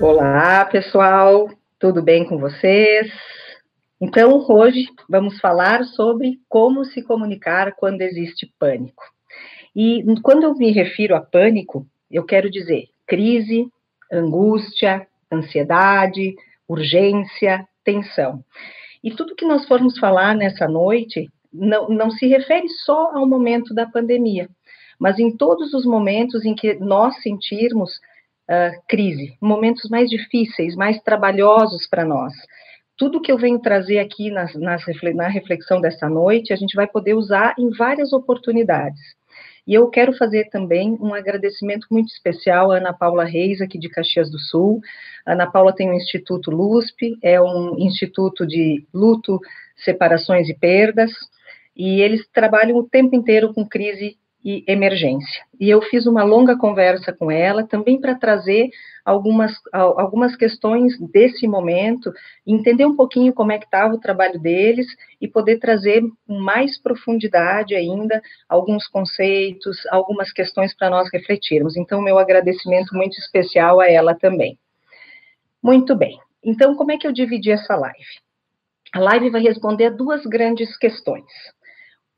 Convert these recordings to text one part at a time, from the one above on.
Olá, pessoal, tudo bem com vocês? Então, hoje vamos falar sobre como se comunicar quando existe pânico. E quando eu me refiro a pânico, eu quero dizer crise, angústia, ansiedade, urgência, tensão. E tudo que nós formos falar nessa noite não, não se refere só ao momento da pandemia, mas em todos os momentos em que nós sentirmos uh, crise, momentos mais difíceis, mais trabalhosos para nós. Tudo que eu venho trazer aqui nas, nas, na reflexão dessa noite, a gente vai poder usar em várias oportunidades. E eu quero fazer também um agradecimento muito especial à Ana Paula Reis, aqui de Caxias do Sul. A Ana Paula tem o Instituto LUSP, é um instituto de luto, separações e perdas, e eles trabalham o tempo inteiro com crise e emergência. E eu fiz uma longa conversa com ela, também para trazer algumas, algumas questões desse momento, entender um pouquinho como é que estava o trabalho deles e poder trazer com mais profundidade ainda alguns conceitos, algumas questões para nós refletirmos. Então, meu agradecimento muito especial a ela também. Muito bem. Então, como é que eu dividi essa live? A live vai responder a duas grandes questões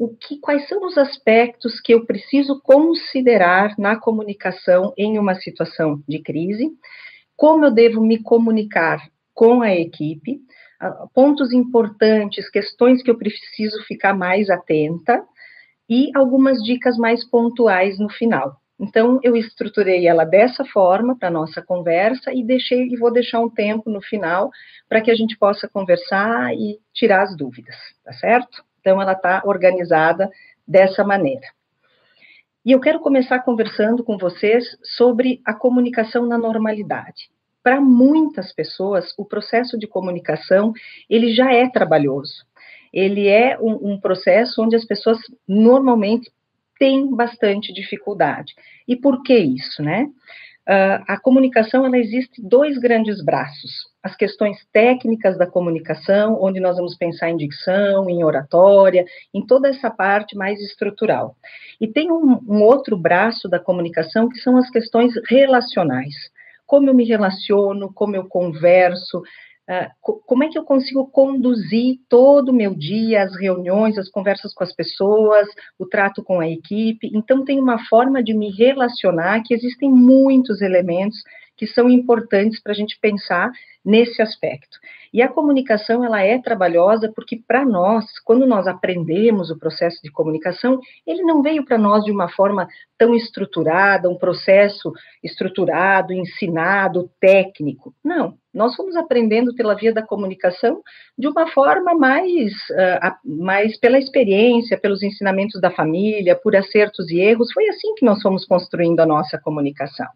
o que, quais são os aspectos que eu preciso considerar na comunicação em uma situação de crise, como eu devo me comunicar com a equipe, pontos importantes, questões que eu preciso ficar mais atenta e algumas dicas mais pontuais no final. Então, eu estruturei ela dessa forma para nossa conversa e deixei e vou deixar um tempo no final para que a gente possa conversar e tirar as dúvidas, tá certo? Então, ela está organizada dessa maneira. E eu quero começar conversando com vocês sobre a comunicação na normalidade. Para muitas pessoas, o processo de comunicação ele já é trabalhoso. Ele é um, um processo onde as pessoas normalmente têm bastante dificuldade. E por que isso, né? Uh, a comunicação ela existe dois grandes braços as questões técnicas da comunicação, onde nós vamos pensar em dicção, em oratória, em toda essa parte mais estrutural. E tem um, um outro braço da comunicação que são as questões relacionais. Como eu me relaciono, como eu converso, como é que eu consigo conduzir todo o meu dia, as reuniões, as conversas com as pessoas, o trato com a equipe. Então, tem uma forma de me relacionar que existem muitos elementos que são importantes para a gente pensar nesse aspecto. E a comunicação, ela é trabalhosa porque, para nós, quando nós aprendemos o processo de comunicação, ele não veio para nós de uma forma tão estruturada, um processo estruturado, ensinado, técnico. Não, nós fomos aprendendo pela via da comunicação de uma forma mais, uh, mais pela experiência, pelos ensinamentos da família, por acertos e erros. Foi assim que nós fomos construindo a nossa comunicação.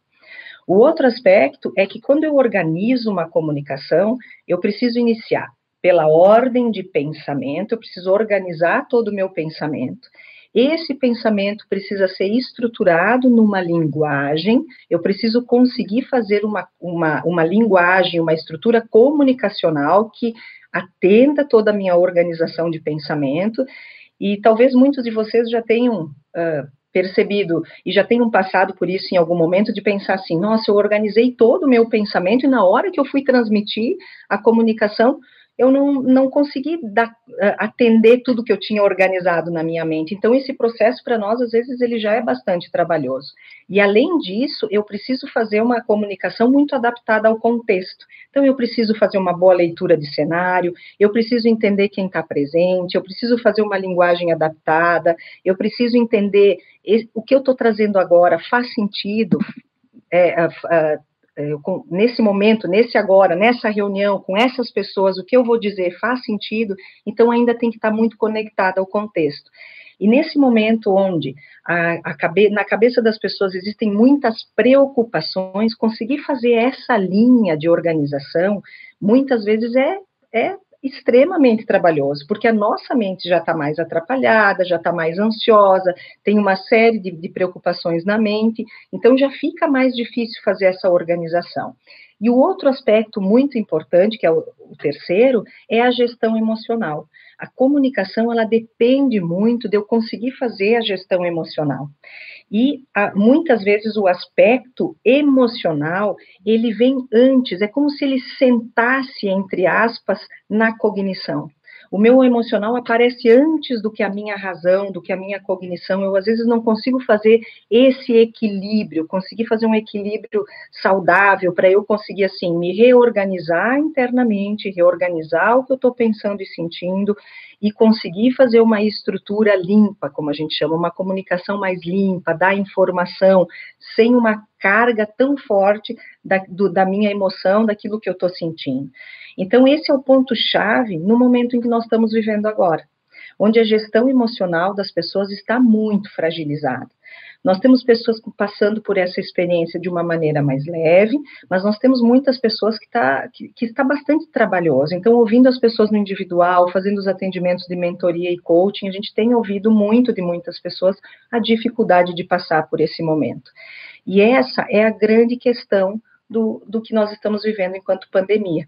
O outro aspecto é que quando eu organizo uma comunicação, eu preciso iniciar pela ordem de pensamento, eu preciso organizar todo o meu pensamento. Esse pensamento precisa ser estruturado numa linguagem, eu preciso conseguir fazer uma, uma, uma linguagem, uma estrutura comunicacional que atenda toda a minha organização de pensamento, e talvez muitos de vocês já tenham uh, percebido e já tenho passado por isso em algum momento de pensar assim, nossa, eu organizei todo o meu pensamento e na hora que eu fui transmitir a comunicação, eu não, não consegui dar, eh, atender tudo que eu tinha organizado na minha mente. Então, esse processo, para nós, às vezes, ele já é bastante trabalhoso. E, além disso, eu preciso fazer uma comunicação muito adaptada ao contexto. Então, eu preciso fazer uma boa leitura de cenário, eu preciso entender quem está presente, eu preciso fazer uma linguagem adaptada, eu preciso entender o que eu estou trazendo agora faz sentido. É, nesse momento, nesse agora, nessa reunião, com essas pessoas, o que eu vou dizer faz sentido, então ainda tem que estar muito conectado ao contexto. E nesse momento onde a, a cabe, na cabeça das pessoas existem muitas preocupações, conseguir fazer essa linha de organização, muitas vezes é, é extremamente trabalhoso, porque a nossa mente já está mais atrapalhada, já está mais ansiosa, tem uma série de, de, preocupações na mente, então já fica mais difícil fazer essa organização. E o outro aspecto muito importante, que é o, o terceiro, é a gestão emocional. A comunicação, ela depende muito de eu conseguir fazer a gestão emocional. E a, muitas vezes o aspecto emocional, ele vem antes, é como se ele sentasse, entre aspas, na cognição. O meu emocional aparece antes do que a minha razão, do que a minha cognição. Eu, às vezes, não consigo fazer esse equilíbrio, conseguir fazer um equilíbrio saudável para eu conseguir, assim, me reorganizar internamente, reorganizar o que eu estou pensando e sentindo e conseguir fazer uma estrutura limpa, como a gente chama, uma comunicação mais limpa, dar informação sem uma carga tão forte da, do, da minha emoção, daquilo que eu estou sentindo. Então, esse é o ponto-chave no momento em que nós estamos vivendo agora, onde a gestão emocional das pessoas está muito fragilizada. Nós temos pessoas passando por essa experiência de uma maneira mais leve, mas nós temos muitas pessoas que, tá, que, que está bastante trabalhoso. Então, ouvindo as pessoas no individual, fazendo os atendimentos de mentoria e coaching, a gente tem ouvido muito de muitas pessoas a dificuldade de passar por esse momento. E essa é a grande questão do, do que nós estamos vivendo enquanto pandemia.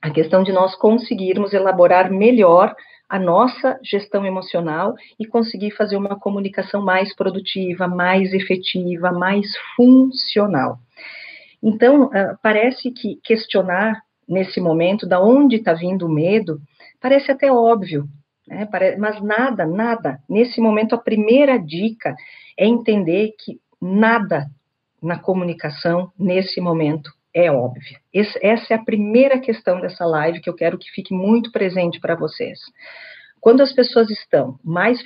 A questão de nós conseguirmos elaborar melhor a nossa gestão emocional e conseguir fazer uma comunicação mais produtiva, mais efetiva, mais funcional. Então, uh, parece que questionar nesse momento da onde está vindo o medo parece até óbvio, né? mas nada, nada. Nesse momento, a primeira dica é entender que nada na comunicação nesse momento é óbvio. Esse, essa é a primeira questão dessa live que eu quero que fique muito presente para vocês. Quando as pessoas estão mais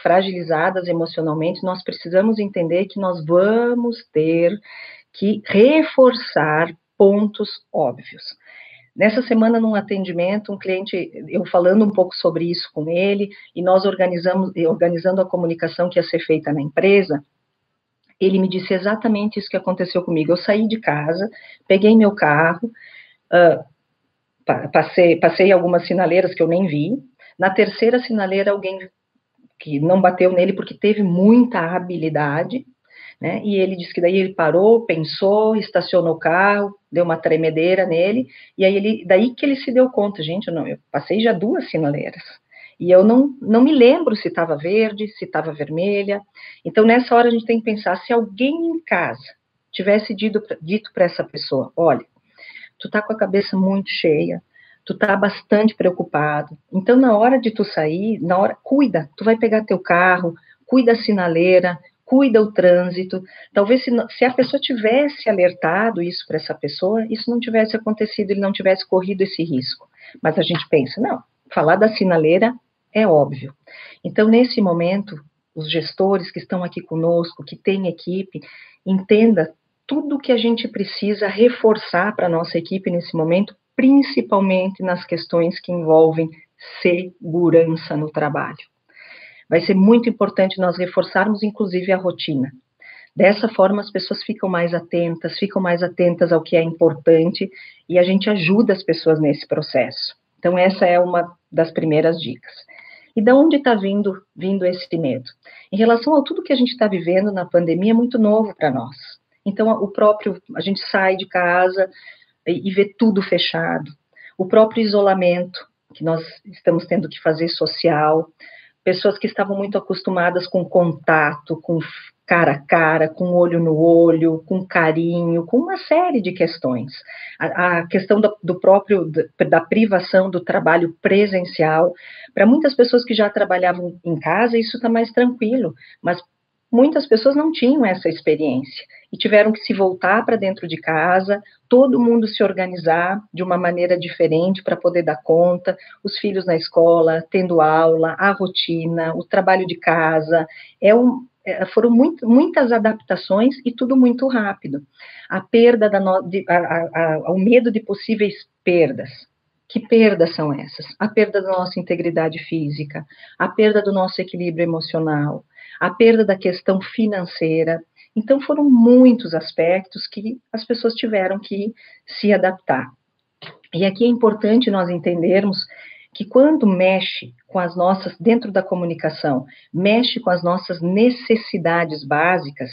fragilizadas emocionalmente, nós precisamos entender que nós vamos ter que reforçar pontos óbvios. Nessa semana, num atendimento, um cliente, eu falando um pouco sobre isso com ele, e nós organizamos, organizando a comunicação que ia ser feita na empresa, ele me disse exatamente isso que aconteceu comigo. Eu saí de casa, peguei meu carro, uh, passei, passei algumas sinaleiras que eu nem vi. Na terceira sinaleira, alguém que não bateu nele porque teve muita habilidade, né? E ele disse que daí ele parou, pensou, estacionou o carro, deu uma tremedeira nele, e aí ele, daí que ele se deu conta, gente, eu não, eu passei já duas sinaleiras. E eu não, não me lembro se estava verde, se estava vermelha. Então, nessa hora, a gente tem que pensar: se alguém em casa tivesse dito, dito para essa pessoa: olha, tu tá com a cabeça muito cheia, tu tá bastante preocupado. Então, na hora de tu sair, na hora, cuida, tu vai pegar teu carro, cuida a sinaleira, cuida o trânsito. Talvez se, se a pessoa tivesse alertado isso para essa pessoa, isso não tivesse acontecido, ele não tivesse corrido esse risco. Mas a gente pensa, não, falar da sinaleira é óbvio. Então, nesse momento, os gestores que estão aqui conosco, que têm equipe, entenda tudo que a gente precisa reforçar para a nossa equipe nesse momento, principalmente nas questões que envolvem segurança no trabalho. Vai ser muito importante nós reforçarmos, inclusive, a rotina. Dessa forma, as pessoas ficam mais atentas, ficam mais atentas ao que é importante e a gente ajuda as pessoas nesse processo. Então, essa é uma das primeiras dicas. E de onde está vindo, vindo esse medo? Em relação a tudo que a gente está vivendo na pandemia, é muito novo para nós. Então, o próprio, a gente sai de casa e, e vê tudo fechado. O próprio isolamento que nós estamos tendo que fazer social, pessoas que estavam muito acostumadas com contato, com cara a cara, com olho no olho, com carinho, com uma série de questões. A, a questão do, do próprio, da privação do trabalho presencial. Para muitas pessoas que já trabalhavam em casa, isso está mais tranquilo, mas muitas pessoas não tinham essa experiência e tiveram que se voltar para dentro de casa, todo mundo se organizar de uma maneira diferente para poder dar conta, os filhos na escola, tendo aula, a rotina, o trabalho de casa. É um, é, foram muito, muitas adaptações e tudo muito rápido. A perda da no, de, a, a, o medo de possíveis perdas. Que perdas são essas? A perda da nossa integridade física, a perda do nosso equilíbrio emocional, a perda da questão financeira. Então, foram muitos aspectos que as pessoas tiveram que se adaptar. E aqui é importante nós entendermos que quando mexe com as nossas, dentro da comunicação, mexe com as nossas necessidades básicas,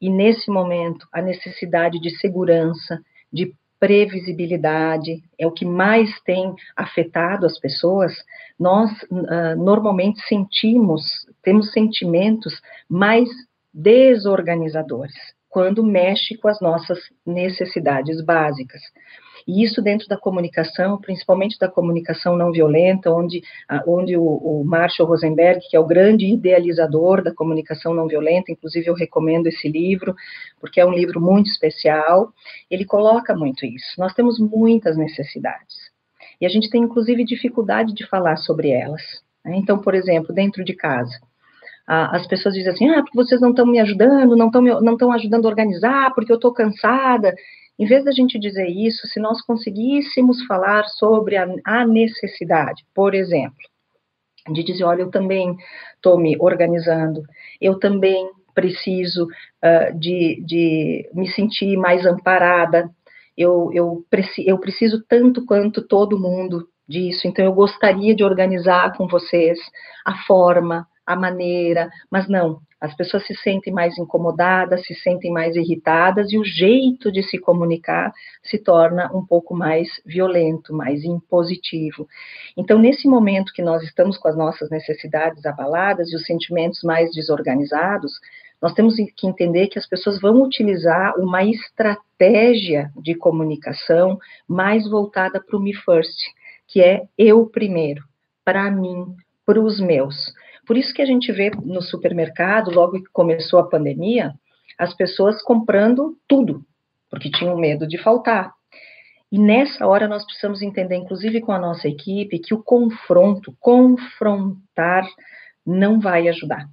e nesse momento, a necessidade de segurança, de previsibilidade, é o que mais tem afetado as pessoas, nós uh, normalmente sentimos, temos sentimentos mais desorganizadores, quando mexe com as nossas necessidades básicas. E isso dentro da comunicação, principalmente da comunicação não violenta, onde, onde o, o Marshall Rosenberg, que é o grande idealizador da comunicação não violenta, inclusive eu recomendo esse livro, porque é um livro muito especial, ele coloca muito isso. Nós temos muitas necessidades. E a gente tem, inclusive, dificuldade de falar sobre elas. Né? Então, por exemplo, dentro de casa, as pessoas dizem assim, ah, porque vocês não estão me ajudando, não estão não ajudando a organizar, porque eu estou cansada. Em vez da gente dizer isso, se nós conseguíssemos falar sobre a, a necessidade, por exemplo, de dizer, olha, eu também estou me organizando, eu também preciso uh, de, de me sentir mais amparada, eu, eu, preci, eu preciso tanto quanto todo mundo disso, então eu gostaria de organizar com vocês a forma, a maneira, mas não, as pessoas se sentem mais incomodadas, se sentem mais irritadas e o jeito de se comunicar se torna um pouco mais violento, mais impositivo. Então, nesse momento que nós estamos com as nossas necessidades abaladas e os sentimentos mais desorganizados, nós temos que entender que as pessoas vão utilizar uma estratégia de comunicação mais voltada para o me first, que é eu primeiro, para mim, para os meus. Por isso que a gente vê no supermercado, logo que começou a pandemia, as pessoas comprando tudo, porque tinham medo de faltar. E nessa hora nós precisamos entender, inclusive com a nossa equipe, que o confronto, confrontar, não vai ajudar.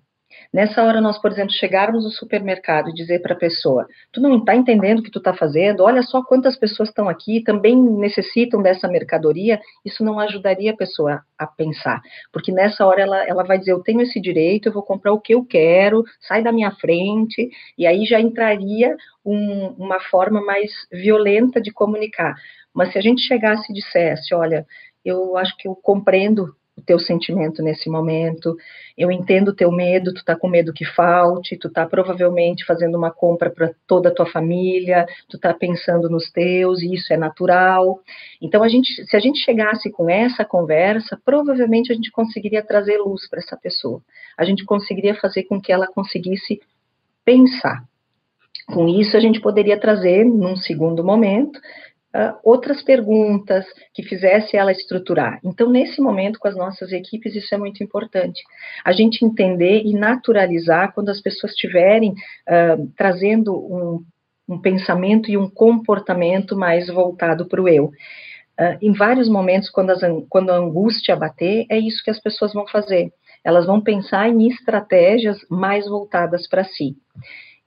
Nessa hora, nós, por exemplo, chegarmos no supermercado e dizer para a pessoa: tu não está entendendo o que tu está fazendo, olha só quantas pessoas estão aqui, também necessitam dessa mercadoria, isso não ajudaria a pessoa a pensar, porque nessa hora ela, ela vai dizer: eu tenho esse direito, eu vou comprar o que eu quero, sai da minha frente, e aí já entraria um, uma forma mais violenta de comunicar. Mas se a gente chegasse e dissesse: olha, eu acho que eu compreendo o teu sentimento nesse momento. Eu entendo o teu medo, tu tá com medo que falte, tu tá provavelmente fazendo uma compra para toda a tua família, tu tá pensando nos teus, e isso é natural. Então a gente, se a gente chegasse com essa conversa, provavelmente a gente conseguiria trazer luz para essa pessoa. A gente conseguiria fazer com que ela conseguisse pensar. Com isso, a gente poderia trazer, num segundo momento, uh, outras perguntas que fizesse ela estruturar. Então, nesse momento, com as nossas equipes, isso é muito importante. A gente entender e naturalizar quando as pessoas estiverem uh, trazendo um, um pensamento e um comportamento mais voltado para o eu. Uh, em vários momentos, quando, as, quando a angústia bater, é isso que as pessoas vão fazer. Elas vão pensar em estratégias mais voltadas para si.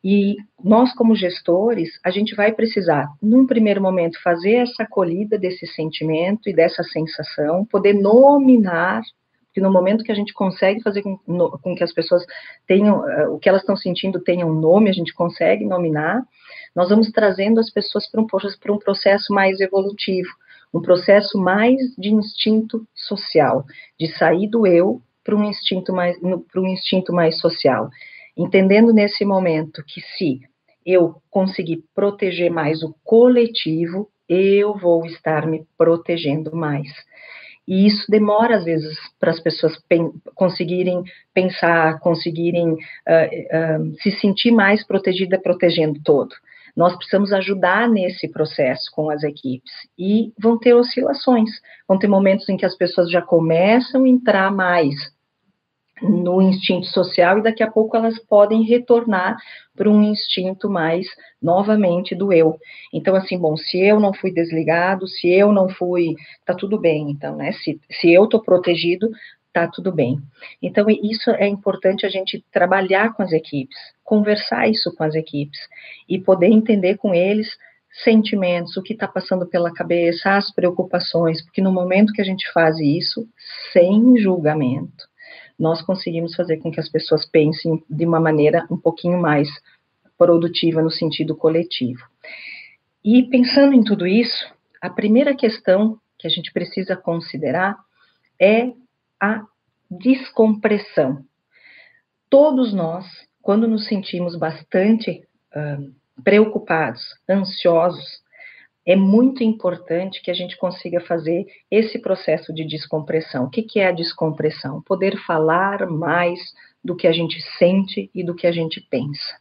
E nós, como gestores, a gente vai precisar, num primeiro momento, fazer essa acolhida desse sentimento e dessa sensação, poder nominar, que no momento que a gente consegue fazer com, no, com que as pessoas tenham, uh, o que elas estão sentindo tenham um nome, a gente consegue nominar, nós vamos trazendo as pessoas para um, um processo mais evolutivo, um processo mais de instinto social, de sair do eu para um instinto mais, para um instinto mais social entendendo nesse momento que se eu conseguir proteger mais o coletivo, eu vou estar me protegendo mais. E isso demora, às vezes, para as pessoas pen conseguirem pensar, conseguirem uh, uh, se sentir mais protegida, protegendo todo. Nós precisamos ajudar nesse processo com as equipes. E vão ter oscilações, vão ter momentos em que as pessoas já começam a entrar mais no instinto social e daqui a pouco elas podem retornar para um instinto mais novamente do eu. Então, assim, bom, se eu não fui desligado, se eu não fui, tá tudo bem, então, né? Se, se eu tô protegido, tá tudo bem. Então, isso é importante a gente trabalhar com as equipes, conversar isso com as equipes e poder entender com eles sentimentos, o que está passando pela cabeça, as preocupações, porque no momento que a gente faz isso, sem julgamento, nós conseguimos fazer com que as pessoas pensem de uma maneira um pouquinho mais produtiva no sentido coletivo. E pensando em tudo isso, a primeira questão que a gente precisa considerar é a descompressão. Todos nós, quando nos sentimos bastante uh, preocupados, ansiosos, é muito importante que a gente consiga fazer esse processo de descompressão. O que, que é a descompressão? Poder falar mais do que a gente sente e do que a gente pensa.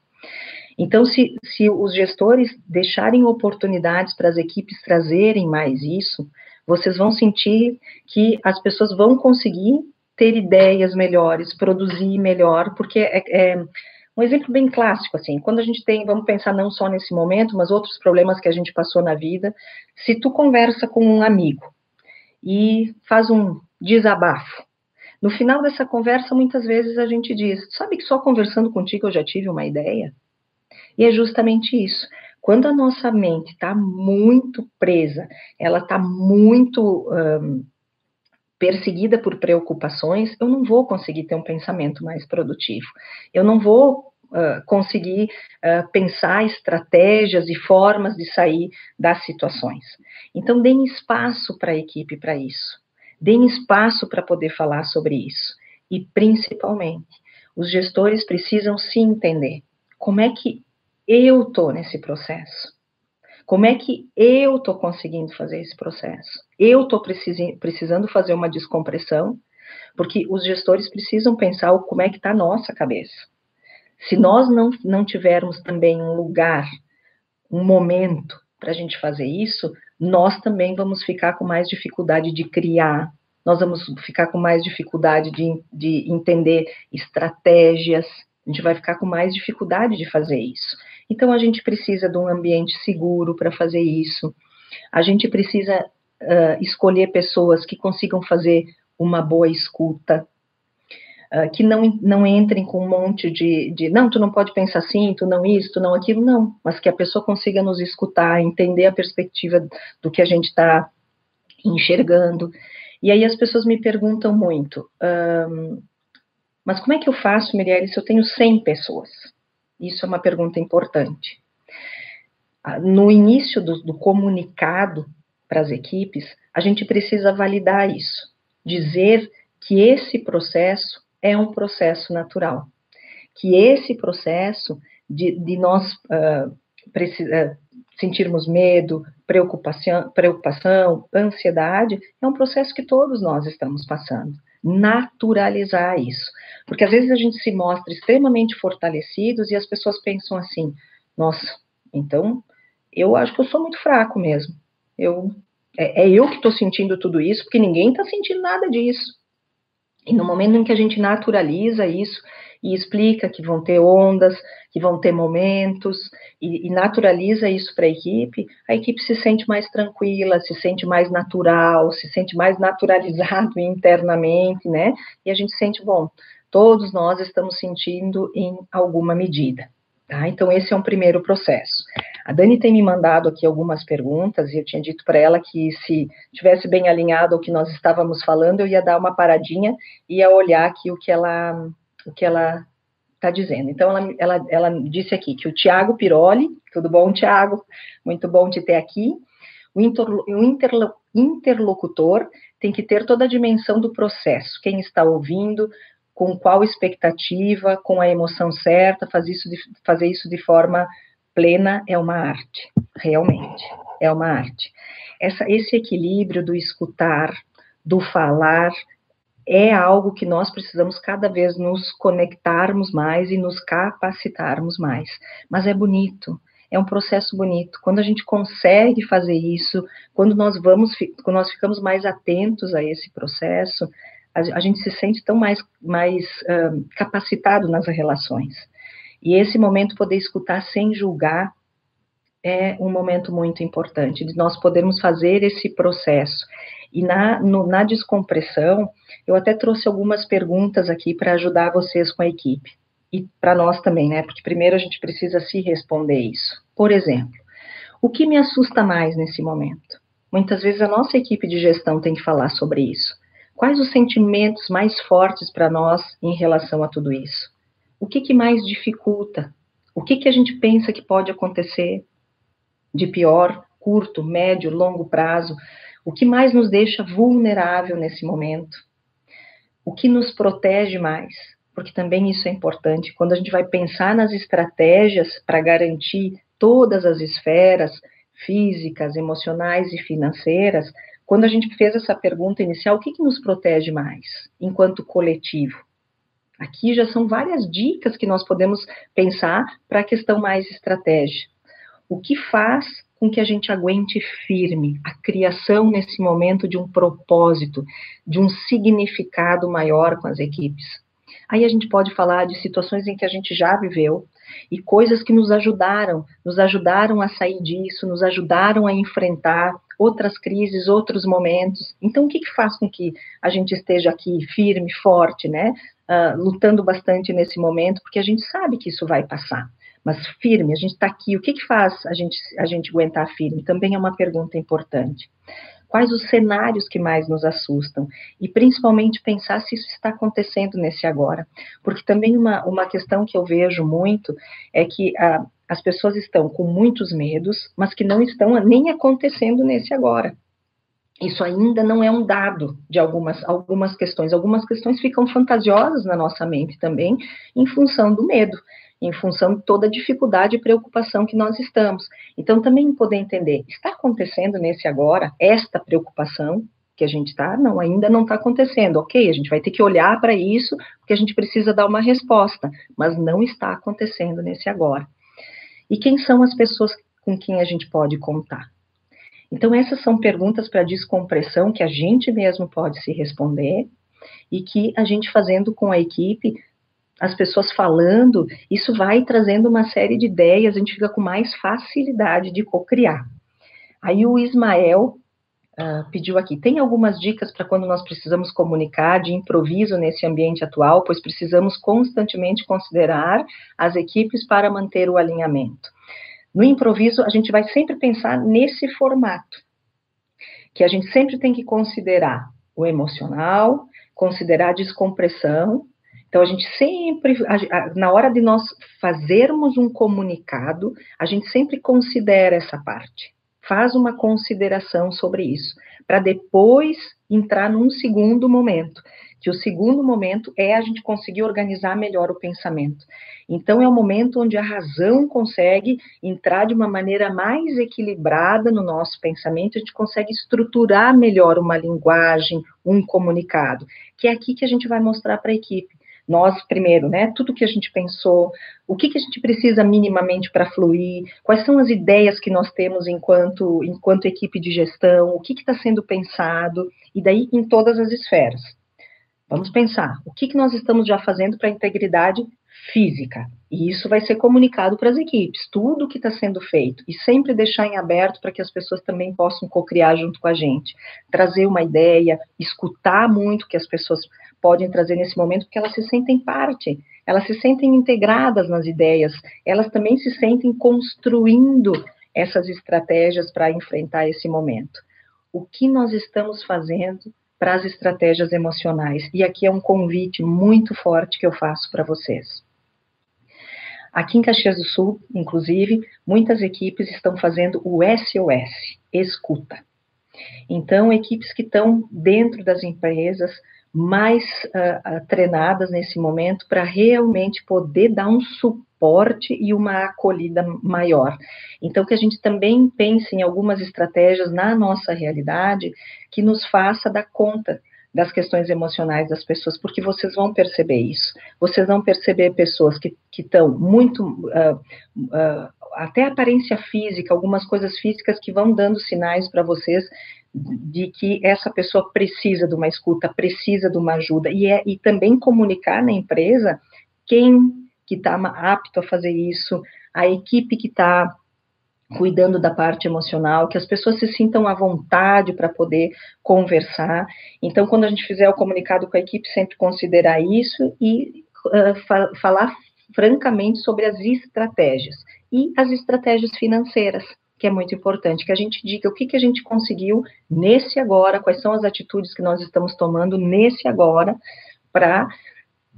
Então, se, se os gestores deixarem oportunidades para as equipes trazerem mais isso, vocês vão sentir que as pessoas vão conseguir ter ideias melhores, produzir melhor, porque é, é um exemplo bem clássico, assim, quando a gente tem, vamos pensar não só nesse momento, mas outros problemas que a gente passou na vida, se tu conversa com um amigo e faz um desabafo, no final dessa conversa, muitas vezes a gente diz, sabe que só conversando contigo eu já tive uma ideia? E é justamente isso. Quando a nossa mente está muito presa, ela está muito um, perseguida por preocupações, eu não vou conseguir ter um pensamento mais produtivo. Eu não vou uh, conseguir uh, pensar estratégias e formas de sair das situações. Então, deem espaço para a equipe para isso. Deem espaço para poder falar sobre isso. E, principalmente, os gestores precisam se entender. Como é que eu estou nesse processo? Como é que eu estou conseguindo fazer esse processo? Eu estou precisando fazer uma descompressão, porque os gestores precisam pensar como é que está a nossa cabeça. Se nós não, não tivermos também um lugar, um momento para a gente fazer isso, nós também vamos ficar com mais dificuldade de criar, nós vamos ficar com mais dificuldade de, de entender estratégias, a gente vai ficar com mais dificuldade de fazer isso. Então, a gente precisa de um ambiente seguro para fazer isso. A gente precisa uh, escolher pessoas que consigam fazer uma boa escuta, uh, que não, não entrem com um monte de, de, não, tu não pode pensar assim, tu não isso, tu não aquilo, não, mas que a pessoa consiga nos escutar, entender a perspectiva do que a gente está enxergando. E aí as pessoas me perguntam muito, um, mas como é que eu faço, Mirielle, se eu tenho 100 pessoas? Isso é uma pergunta importante. Ah, no início do, do comunicado para as equipes, a gente precisa validar isso, dizer que esse processo é um processo natural, que esse processo de, de nós uh, sentirmos medo, preocupação, preocupação, ansiedade, é um processo que todos nós estamos passando. Naturalizar isso. Porque às vezes a gente se mostra extremamente fortalecidos e as pessoas pensam assim: nossa, então eu acho que eu sou muito fraco mesmo. Eu, é, é eu que estou sentindo tudo isso, porque ninguém está sentindo nada disso. E no momento em que a gente naturaliza isso e explica que vão ter ondas, que vão ter momentos, e, e naturaliza isso para a equipe, a equipe se sente mais tranquila, se sente mais natural, se sente mais naturalizado internamente, né? E a gente sente, bom, todos nós estamos sentindo em alguma medida. Tá? Então, esse é um primeiro processo. A Dani tem me mandado aqui algumas perguntas, e eu tinha dito para ela que se tivesse bem alinhado ao que nós estávamos falando, eu ia dar uma paradinha e ia olhar aqui o que ela o que ela está dizendo. Então, ela, ela, ela disse aqui que o Tiago Piroli, tudo bom, Tiago? Muito bom te ter aqui. O, interlo, o interlo, interlocutor tem que ter toda a dimensão do processo, quem está ouvindo, com qual expectativa, com a emoção certa, fazer isso de, fazer isso de forma plena é uma arte, realmente, é uma arte. Essa, esse equilíbrio do escutar, do falar, é algo que nós precisamos cada vez nos conectarmos mais e nos capacitarmos mais. Mas é bonito, é um processo bonito. Quando a gente consegue fazer isso, quando nós vamos, quando nós ficamos mais atentos a esse processo, a, a gente se sente tão mais, mais capacitado nas relações. E esse momento, poder escutar sem julgar, é um momento muito importante, de nós podermos fazer esse processo. E na, no, na descompressão, eu até trouxe algumas perguntas aqui para ajudar vocês com a equipe. E para nós também, né? Porque primeiro a gente precisa se responder isso. Por exemplo, o que me assusta mais nesse momento? Muitas vezes a nossa equipe de gestão tem que falar sobre isso. Quais os sentimentos mais fortes para nós em relação a tudo isso? O que, que mais dificulta? O que, que a gente pensa que pode acontecer de pior, curto, médio, longo prazo? O que mais nos deixa vulnerável nesse momento? O que nos protege mais? Porque também isso é importante. Quando a gente vai pensar nas estratégias para garantir todas as esferas, físicas, emocionais e financeiras, quando a gente fez essa pergunta inicial, o que, que nos protege mais enquanto coletivo? Aqui já são várias dicas que nós podemos pensar para a questão mais estratégica. O que faz com que a gente aguente firme a criação nesse momento de um propósito, de um significado maior com as equipes? Aí a gente pode falar de situações em que a gente já viveu e coisas que nos ajudaram, nos ajudaram a sair disso, nos ajudaram a enfrentar outras crises, outros momentos. Então, o que, que faz com que a gente esteja aqui firme, forte, né? Uh, lutando bastante nesse momento, porque a gente sabe que isso vai passar. Mas firme, a gente está aqui, o que, que faz a gente, a gente aguentar firme? Também é uma pergunta importante. Quais os cenários que mais nos assustam? E principalmente pensar se isso está acontecendo nesse agora. Porque também uma, uma questão que eu vejo muito é que uh, as pessoas estão com muitos medos, mas que não estão nem acontecendo nesse agora. Isso ainda não é um dado de algumas, algumas questões. Algumas questões ficam fantasiosas na nossa mente também, em função do medo, em função de toda a dificuldade e preocupação que nós estamos. Então, também poder entender, está acontecendo nesse agora esta preocupação que a gente está? Não, ainda não está acontecendo. Ok, a gente vai ter que olhar para isso, porque a gente precisa dar uma resposta, mas não está acontecendo nesse agora. E quem são as pessoas com quem a gente pode contar? Então, essas são perguntas para descompressão que a gente mesmo pode se responder e que a gente fazendo com a equipe, as pessoas falando, isso vai trazendo uma série de ideias, a gente fica com mais facilidade de co-criar. Aí o Ismael uh, pediu aqui: tem algumas dicas para quando nós precisamos comunicar de improviso nesse ambiente atual, pois precisamos constantemente considerar as equipes para manter o alinhamento. No improviso, a gente vai sempre pensar nesse formato, que a gente sempre tem que considerar o emocional, considerar a descompressão. Então, a gente sempre, na hora de nós fazermos um comunicado, a gente sempre considera essa parte faz uma consideração sobre isso, para depois entrar num segundo momento, que o segundo momento é a gente conseguir organizar melhor o pensamento. Então, é o momento onde a razão consegue entrar de uma maneira mais equilibrada no nosso pensamento, a gente consegue estruturar melhor uma linguagem, um comunicado, que é aqui que a gente vai mostrar para a equipe nós primeiro, né? Tudo que a gente pensou, o que, que a gente precisa minimamente para fluir, quais são as ideias que nós temos enquanto, enquanto equipe de gestão, o que está sendo pensado, e daí em todas as esferas. Vamos pensar, o que, que nós estamos já fazendo para a integridade física? E isso vai ser comunicado para as equipes, tudo que está sendo feito, e sempre deixar em aberto para que as pessoas também possam co-criar junto com a gente, trazer uma ideia, escutar muito que as pessoas podem trazer nesse momento, porque elas se sentem parte, elas se sentem integradas nas ideias, elas também se sentem construindo essas estratégias para enfrentar esse momento. O que nós estamos fazendo para as estratégias emocionais? E aqui é um convite muito forte que eu faço para vocês. Aqui em Caxias do Sul, inclusive, muitas equipes estão fazendo o SOS, escuta. Então, equipes que estão dentro das empresas, mais uh, treinadas nesse momento para realmente poder dar um suporte e uma acolhida maior. Então, que a gente também pense em algumas estratégias na nossa realidade que nos faça dar conta das questões emocionais das pessoas, porque vocês vão perceber isso. Vocês vão perceber pessoas que estão muito. Uh, uh, até aparência física, algumas coisas físicas que vão dando sinais para vocês de que essa pessoa precisa de uma escuta, precisa de uma ajuda, e, é, e também comunicar na empresa quem que está apto a fazer isso, a equipe que está cuidando da parte emocional, que as pessoas se sintam à vontade para poder conversar. Então, quando a gente fizer o comunicado com a equipe, sempre considerar isso e uh, fa falar francamente sobre as estratégias e as estratégias financeiras que é muito importante, que a gente diga o que, que a gente conseguiu nesse agora, quais são as atitudes que nós estamos tomando nesse agora, para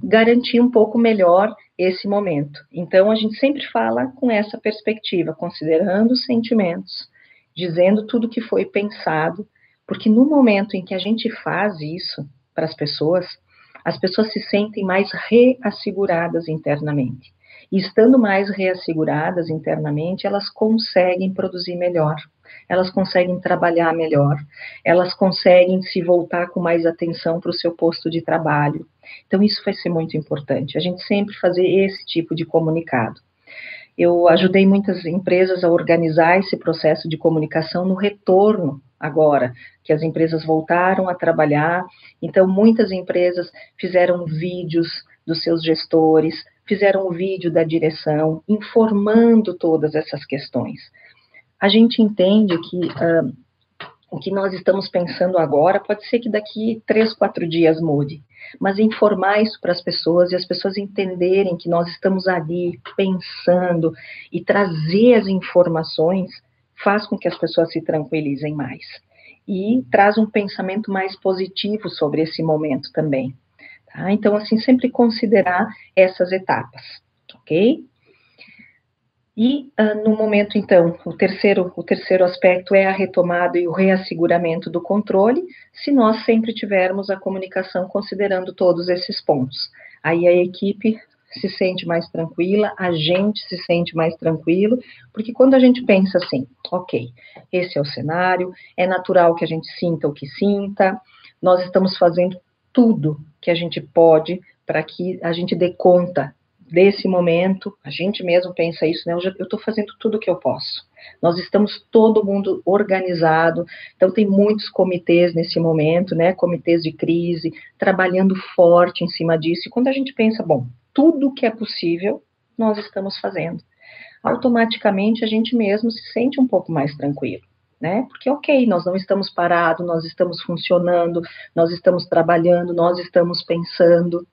garantir um pouco melhor esse momento. Então, a gente sempre fala com essa perspectiva, considerando os sentimentos, dizendo tudo que foi pensado, porque no momento em que a gente faz isso para as pessoas, as pessoas se sentem mais reasseguradas internamente. E estando mais reasseguradas internamente, elas conseguem produzir melhor, elas conseguem trabalhar melhor, elas conseguem se voltar com mais atenção para o seu posto de trabalho. Então, isso vai ser muito importante, a gente sempre fazer esse tipo de comunicado. Eu ajudei muitas empresas a organizar esse processo de comunicação no retorno agora, que as empresas voltaram a trabalhar. Então, muitas empresas fizeram vídeos dos seus gestores, fizeram um vídeo da direção, informando todas essas questões. A gente entende que uh, o que nós estamos pensando agora pode ser que daqui três, quatro dias mude, mas informar isso para as pessoas e as pessoas entenderem que nós estamos ali pensando e trazer as informações faz com que as pessoas se tranquilizem mais e traz um pensamento mais positivo sobre esse momento também. Tá? Então, assim, sempre considerar essas etapas, ok? E uh, no momento, então, o terceiro, o terceiro aspecto é a retomada e o reasseguramento do controle, se nós sempre tivermos a comunicação considerando todos esses pontos. Aí a equipe se sente mais tranquila, a gente se sente mais tranquilo, porque quando a gente pensa assim, ok, esse é o cenário, é natural que a gente sinta o que sinta, nós estamos fazendo tudo que a gente pode para que a gente dê conta desse momento, a gente mesmo pensa isso, né? Eu estou fazendo tudo o que eu posso. Nós estamos todo mundo organizado, então tem muitos comitês nesse momento, né? Comitês de crise, trabalhando forte em cima disso. E quando a gente pensa, bom, tudo que é possível, nós estamos fazendo. Automaticamente a gente mesmo se sente um pouco mais tranquilo. Né? Porque, ok, nós não estamos parados, nós estamos funcionando, nós estamos trabalhando, nós estamos pensando,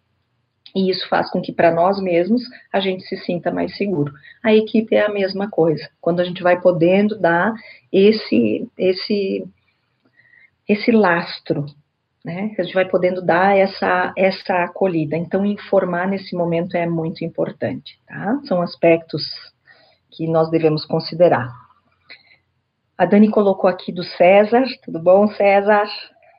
e isso faz com que para nós mesmos a gente se sinta mais seguro. A equipe é a mesma coisa. Quando a gente vai podendo dar esse esse esse lastro, né? A gente vai podendo dar essa essa acolhida. Então informar nesse momento é muito importante, tá? São aspectos que nós devemos considerar. A Dani colocou aqui do César, tudo bom, César?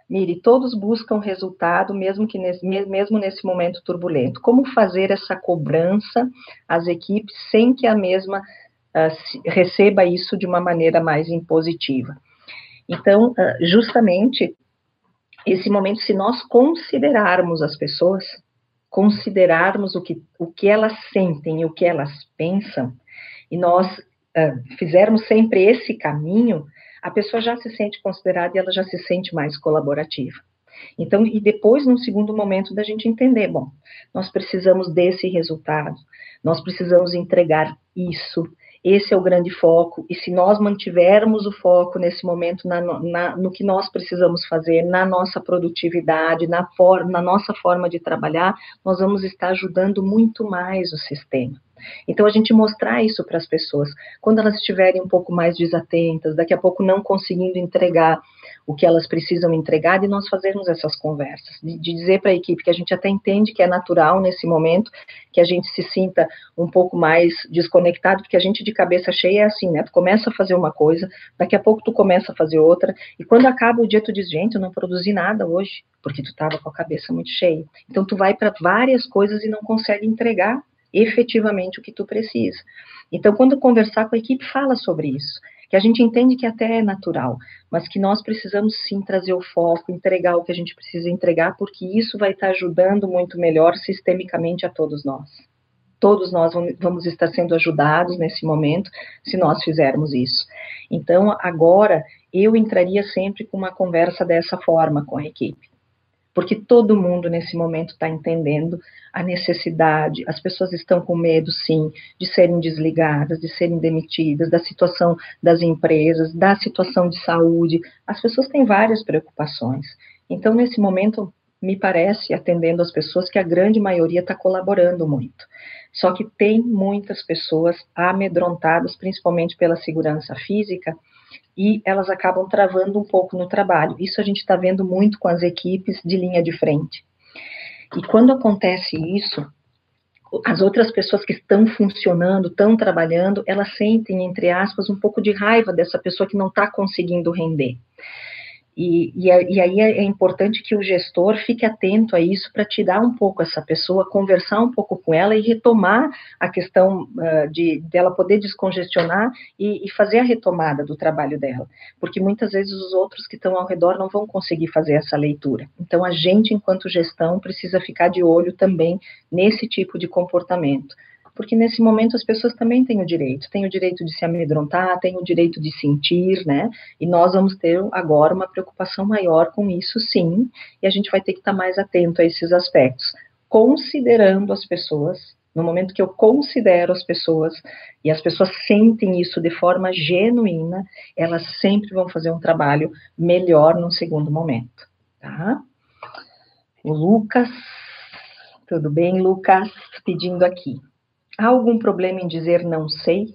Mire, todos buscam resultado, mesmo que nesse, mesmo nesse momento turbulento. Como fazer essa cobrança às equipes sem que a mesma uh, receba isso de uma maneira mais impositiva? Então, uh, justamente esse momento, se nós considerarmos as pessoas, considerarmos o que, o que elas sentem e o que elas pensam, e nós uh, fizermos sempre esse caminho, a pessoa já se sente considerada e ela já se sente mais colaborativa. Então, e depois, num segundo momento, da gente entender, bom, nós precisamos desse resultado, nós precisamos entregar isso, esse é o grande foco, e se nós mantivermos o foco nesse momento na, na, no que nós precisamos fazer, na nossa produtividade, na, for, na nossa forma de trabalhar, nós vamos estar ajudando muito mais o sistema. Então, a gente mostrar isso para as pessoas, quando elas estiverem um pouco mais desatentas, daqui a pouco não conseguindo entregar o que elas precisam entregar, e nós fazermos essas conversas, de, de dizer para a equipe que a gente até entende que é natural nesse momento, que a gente se sinta um pouco mais desconectado, porque a gente de cabeça cheia é assim, né? Tu começa a fazer uma coisa, daqui a pouco tu começa a fazer outra, e quando acaba o dia tu diz, gente, eu não produzi nada hoje, porque tu estava com a cabeça muito cheia. Então tu vai para várias coisas e não consegue entregar efetivamente o que tu precisa. Então, quando conversar com a equipe, fala sobre isso, que a gente entende que até é natural, mas que nós precisamos sim trazer o foco, entregar o que a gente precisa entregar, porque isso vai estar ajudando muito melhor sistemicamente a todos nós. Todos nós vamos estar sendo ajudados nesse momento se nós fizermos isso. Então, agora, eu entraria sempre com uma conversa dessa forma com a equipe porque todo mundo nesse momento está entendendo a necessidade, as pessoas estão com medo, sim, de serem desligadas, de serem demitidas, da situação das empresas, da situação de saúde, as pessoas têm várias preocupações. Então, nesse momento, me parece, atendendo as pessoas, que a grande maioria está colaborando muito. Só que tem muitas pessoas amedrontadas, principalmente pela segurança física, e elas acabam travando um pouco no trabalho. Isso a gente está vendo muito com as equipes de linha de frente. E quando acontece isso, as outras pessoas que estão funcionando, estão trabalhando, elas sentem, entre aspas, um pouco de raiva dessa pessoa que não está conseguindo render. E, e, e, aí é importante que o gestor fique atento a isso para tirar um pouco essa pessoa, conversar um pouco com ela e retomar a questão uh, de dela poder descongestionar e, e, fazer a retomada do trabalho dela, porque muitas vezes os outros que estão ao redor não vão conseguir fazer essa leitura. Então a gente, enquanto gestão, precisa ficar de olho também nesse tipo de comportamento porque nesse momento as pessoas também têm o direito, têm o direito de se amedrontar, têm o direito de sentir, né? E nós vamos ter agora uma preocupação maior com isso, sim, e a gente vai ter que estar mais atento a esses aspectos, considerando as pessoas. No momento que eu considero as pessoas e as pessoas sentem isso de forma genuína, elas sempre vão fazer um trabalho melhor no segundo momento, tá? O Lucas, tudo bem, Lucas? Pedindo aqui. Há algum problema em dizer não sei?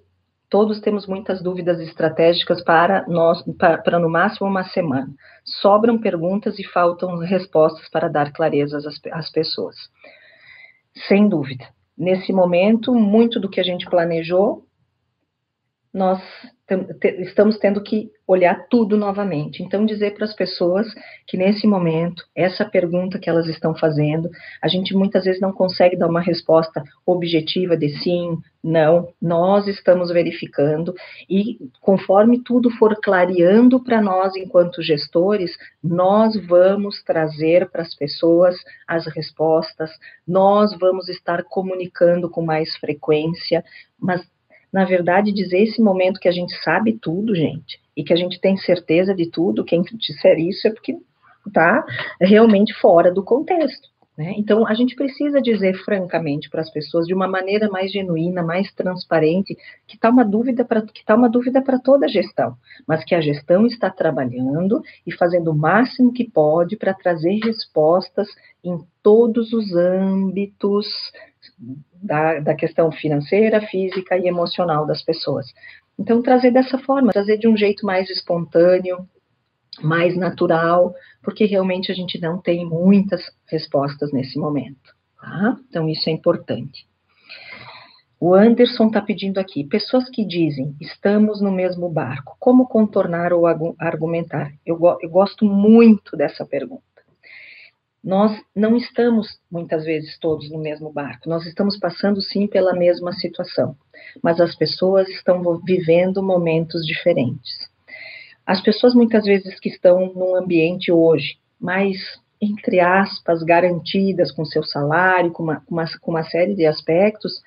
Todos temos muitas dúvidas estratégicas para nós, para, para, no máximo uma semana. Sobram perguntas e faltam respostas para dar clareza às, às pessoas. Sem dúvida. Nesse momento, muito do que a gente planejou, nós estamos tendo que olhar tudo novamente. Então, dizer para as pessoas que nesse momento, essa pergunta que elas estão fazendo, a gente muitas vezes não consegue dar uma resposta objetiva de sim, não. Nós estamos verificando e conforme tudo for clareando para nós enquanto gestores, nós vamos trazer para as pessoas as respostas, nós vamos estar comunicando com mais frequência, mas na verdade, dizer esse momento que a gente sabe tudo, gente, e que a gente tem certeza de tudo, quem disser isso é porque está realmente fora do contexto. Né? Então, a gente precisa dizer francamente para as pessoas, de uma maneira mais genuína, mais transparente, que está uma dúvida para está uma dúvida para toda a gestão, mas que a gestão está trabalhando e fazendo o máximo que pode para trazer respostas em todos os âmbitos da, da questão financeira, física e emocional das pessoas. Então, trazer dessa forma, trazer de um jeito mais espontâneo, mais natural, porque realmente a gente não tem muitas respostas nesse momento. Tá? Então, isso é importante. O Anderson está pedindo aqui: pessoas que dizem estamos no mesmo barco, como contornar ou argumentar? Eu, eu gosto muito dessa pergunta. Nós não estamos, muitas vezes, todos no mesmo barco, nós estamos passando sim pela mesma situação, mas as pessoas estão vivendo momentos diferentes. As pessoas, muitas vezes, que estão num ambiente hoje mais, entre aspas, garantidas com seu salário, com uma, uma, com uma série de aspectos,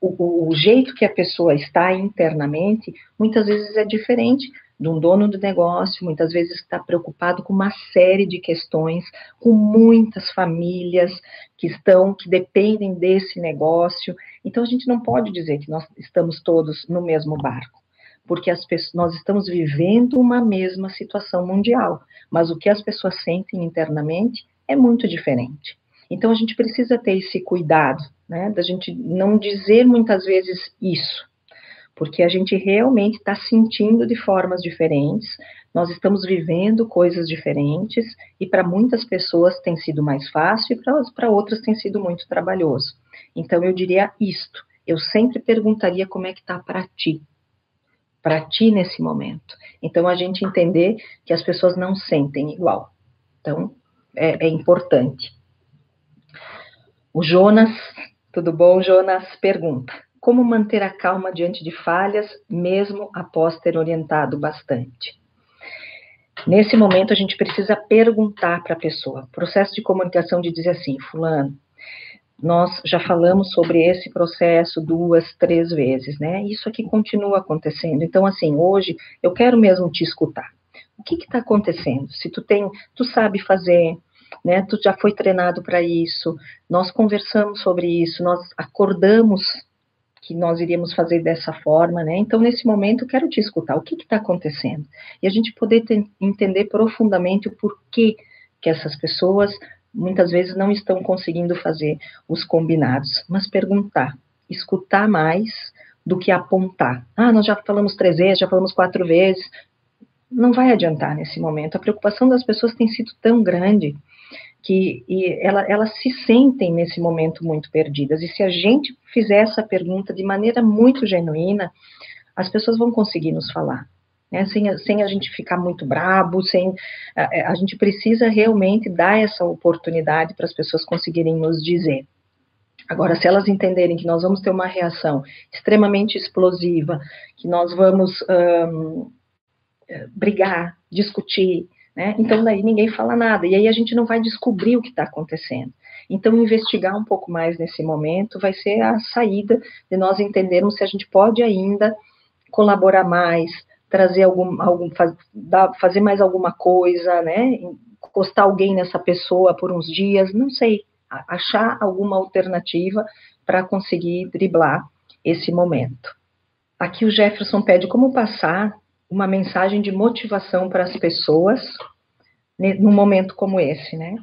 o, o, jeito que a pessoa está internamente, muitas vezes é diferente de um dono de negócio, muitas vezes está preocupado com uma série de questões, com muitas famílias que estão, que dependem desse negócio. Então a gente não pode dizer que nós estamos todos no mesmo barco porque pessoas, nós estamos vivendo uma mesma situação mundial, mas o que as pessoas sentem internamente é muito diferente. Então a gente precisa ter esse cuidado, né, da gente não dizer muitas vezes isso, porque a gente realmente está sentindo de formas diferentes, nós estamos vivendo coisas diferentes, e para muitas pessoas tem sido mais fácil e para outras tem sido muito trabalhoso. Então eu diria isto, eu sempre perguntaria como é que está para ti, para ti nesse momento. Então, a gente entender que as pessoas não sentem igual. Então, é, é importante. O Jonas, tudo bom, Jonas? Pergunta: como manter a calma diante de falhas, mesmo após ter orientado bastante? Nesse momento, a gente precisa perguntar para a pessoa. Processo de comunicação de dizer assim, fulano, nós já falamos sobre esse processo duas, três vezes, né? Isso aqui continua acontecendo. Então, assim, hoje eu quero mesmo te escutar. O que está acontecendo? Se tu tem, tu sabe fazer, né? Tu já foi treinado para isso. Nós conversamos sobre isso. Nós acordamos que nós iríamos fazer dessa forma, né? Então, nesse momento, quero te escutar. O que está acontecendo? E a gente poder ter, entender profundamente o porquê que essas pessoas muitas vezes não estão conseguindo fazer os combinados, mas perguntar, escutar mais do que apontar. Ah, nós já falamos três vezes, já falamos quatro vezes. Não vai adiantar nesse momento. A preocupação das pessoas tem sido tão grande que ela, elas se sentem nesse momento muito perdidas. E se a gente fizer essa pergunta de maneira muito genuína, as pessoas vão conseguir nos falar. né, sem, sem a gente ficar muito brabo, sem a, a gente precisa realmente dar essa oportunidade para as pessoas conseguirem nos dizer. Agora, se elas entenderem que nós vamos ter uma reação extremamente explosiva, que nós vamos um, brigar, discutir, né? Então, daí ninguém fala nada, e aí a gente não vai descobrir o que está acontecendo. Então, investigar um pouco mais nesse momento vai ser a saída de nós entendermos se a gente pode ainda colaborar mais, trazer algum, algum fazer mais alguma coisa, né? Encostar alguém nessa pessoa por uns dias, não sei, achar alguma alternativa para conseguir driblar esse momento. Aqui o Jefferson pede como passar uma mensagem de motivação para as pessoas num momento como esse, né?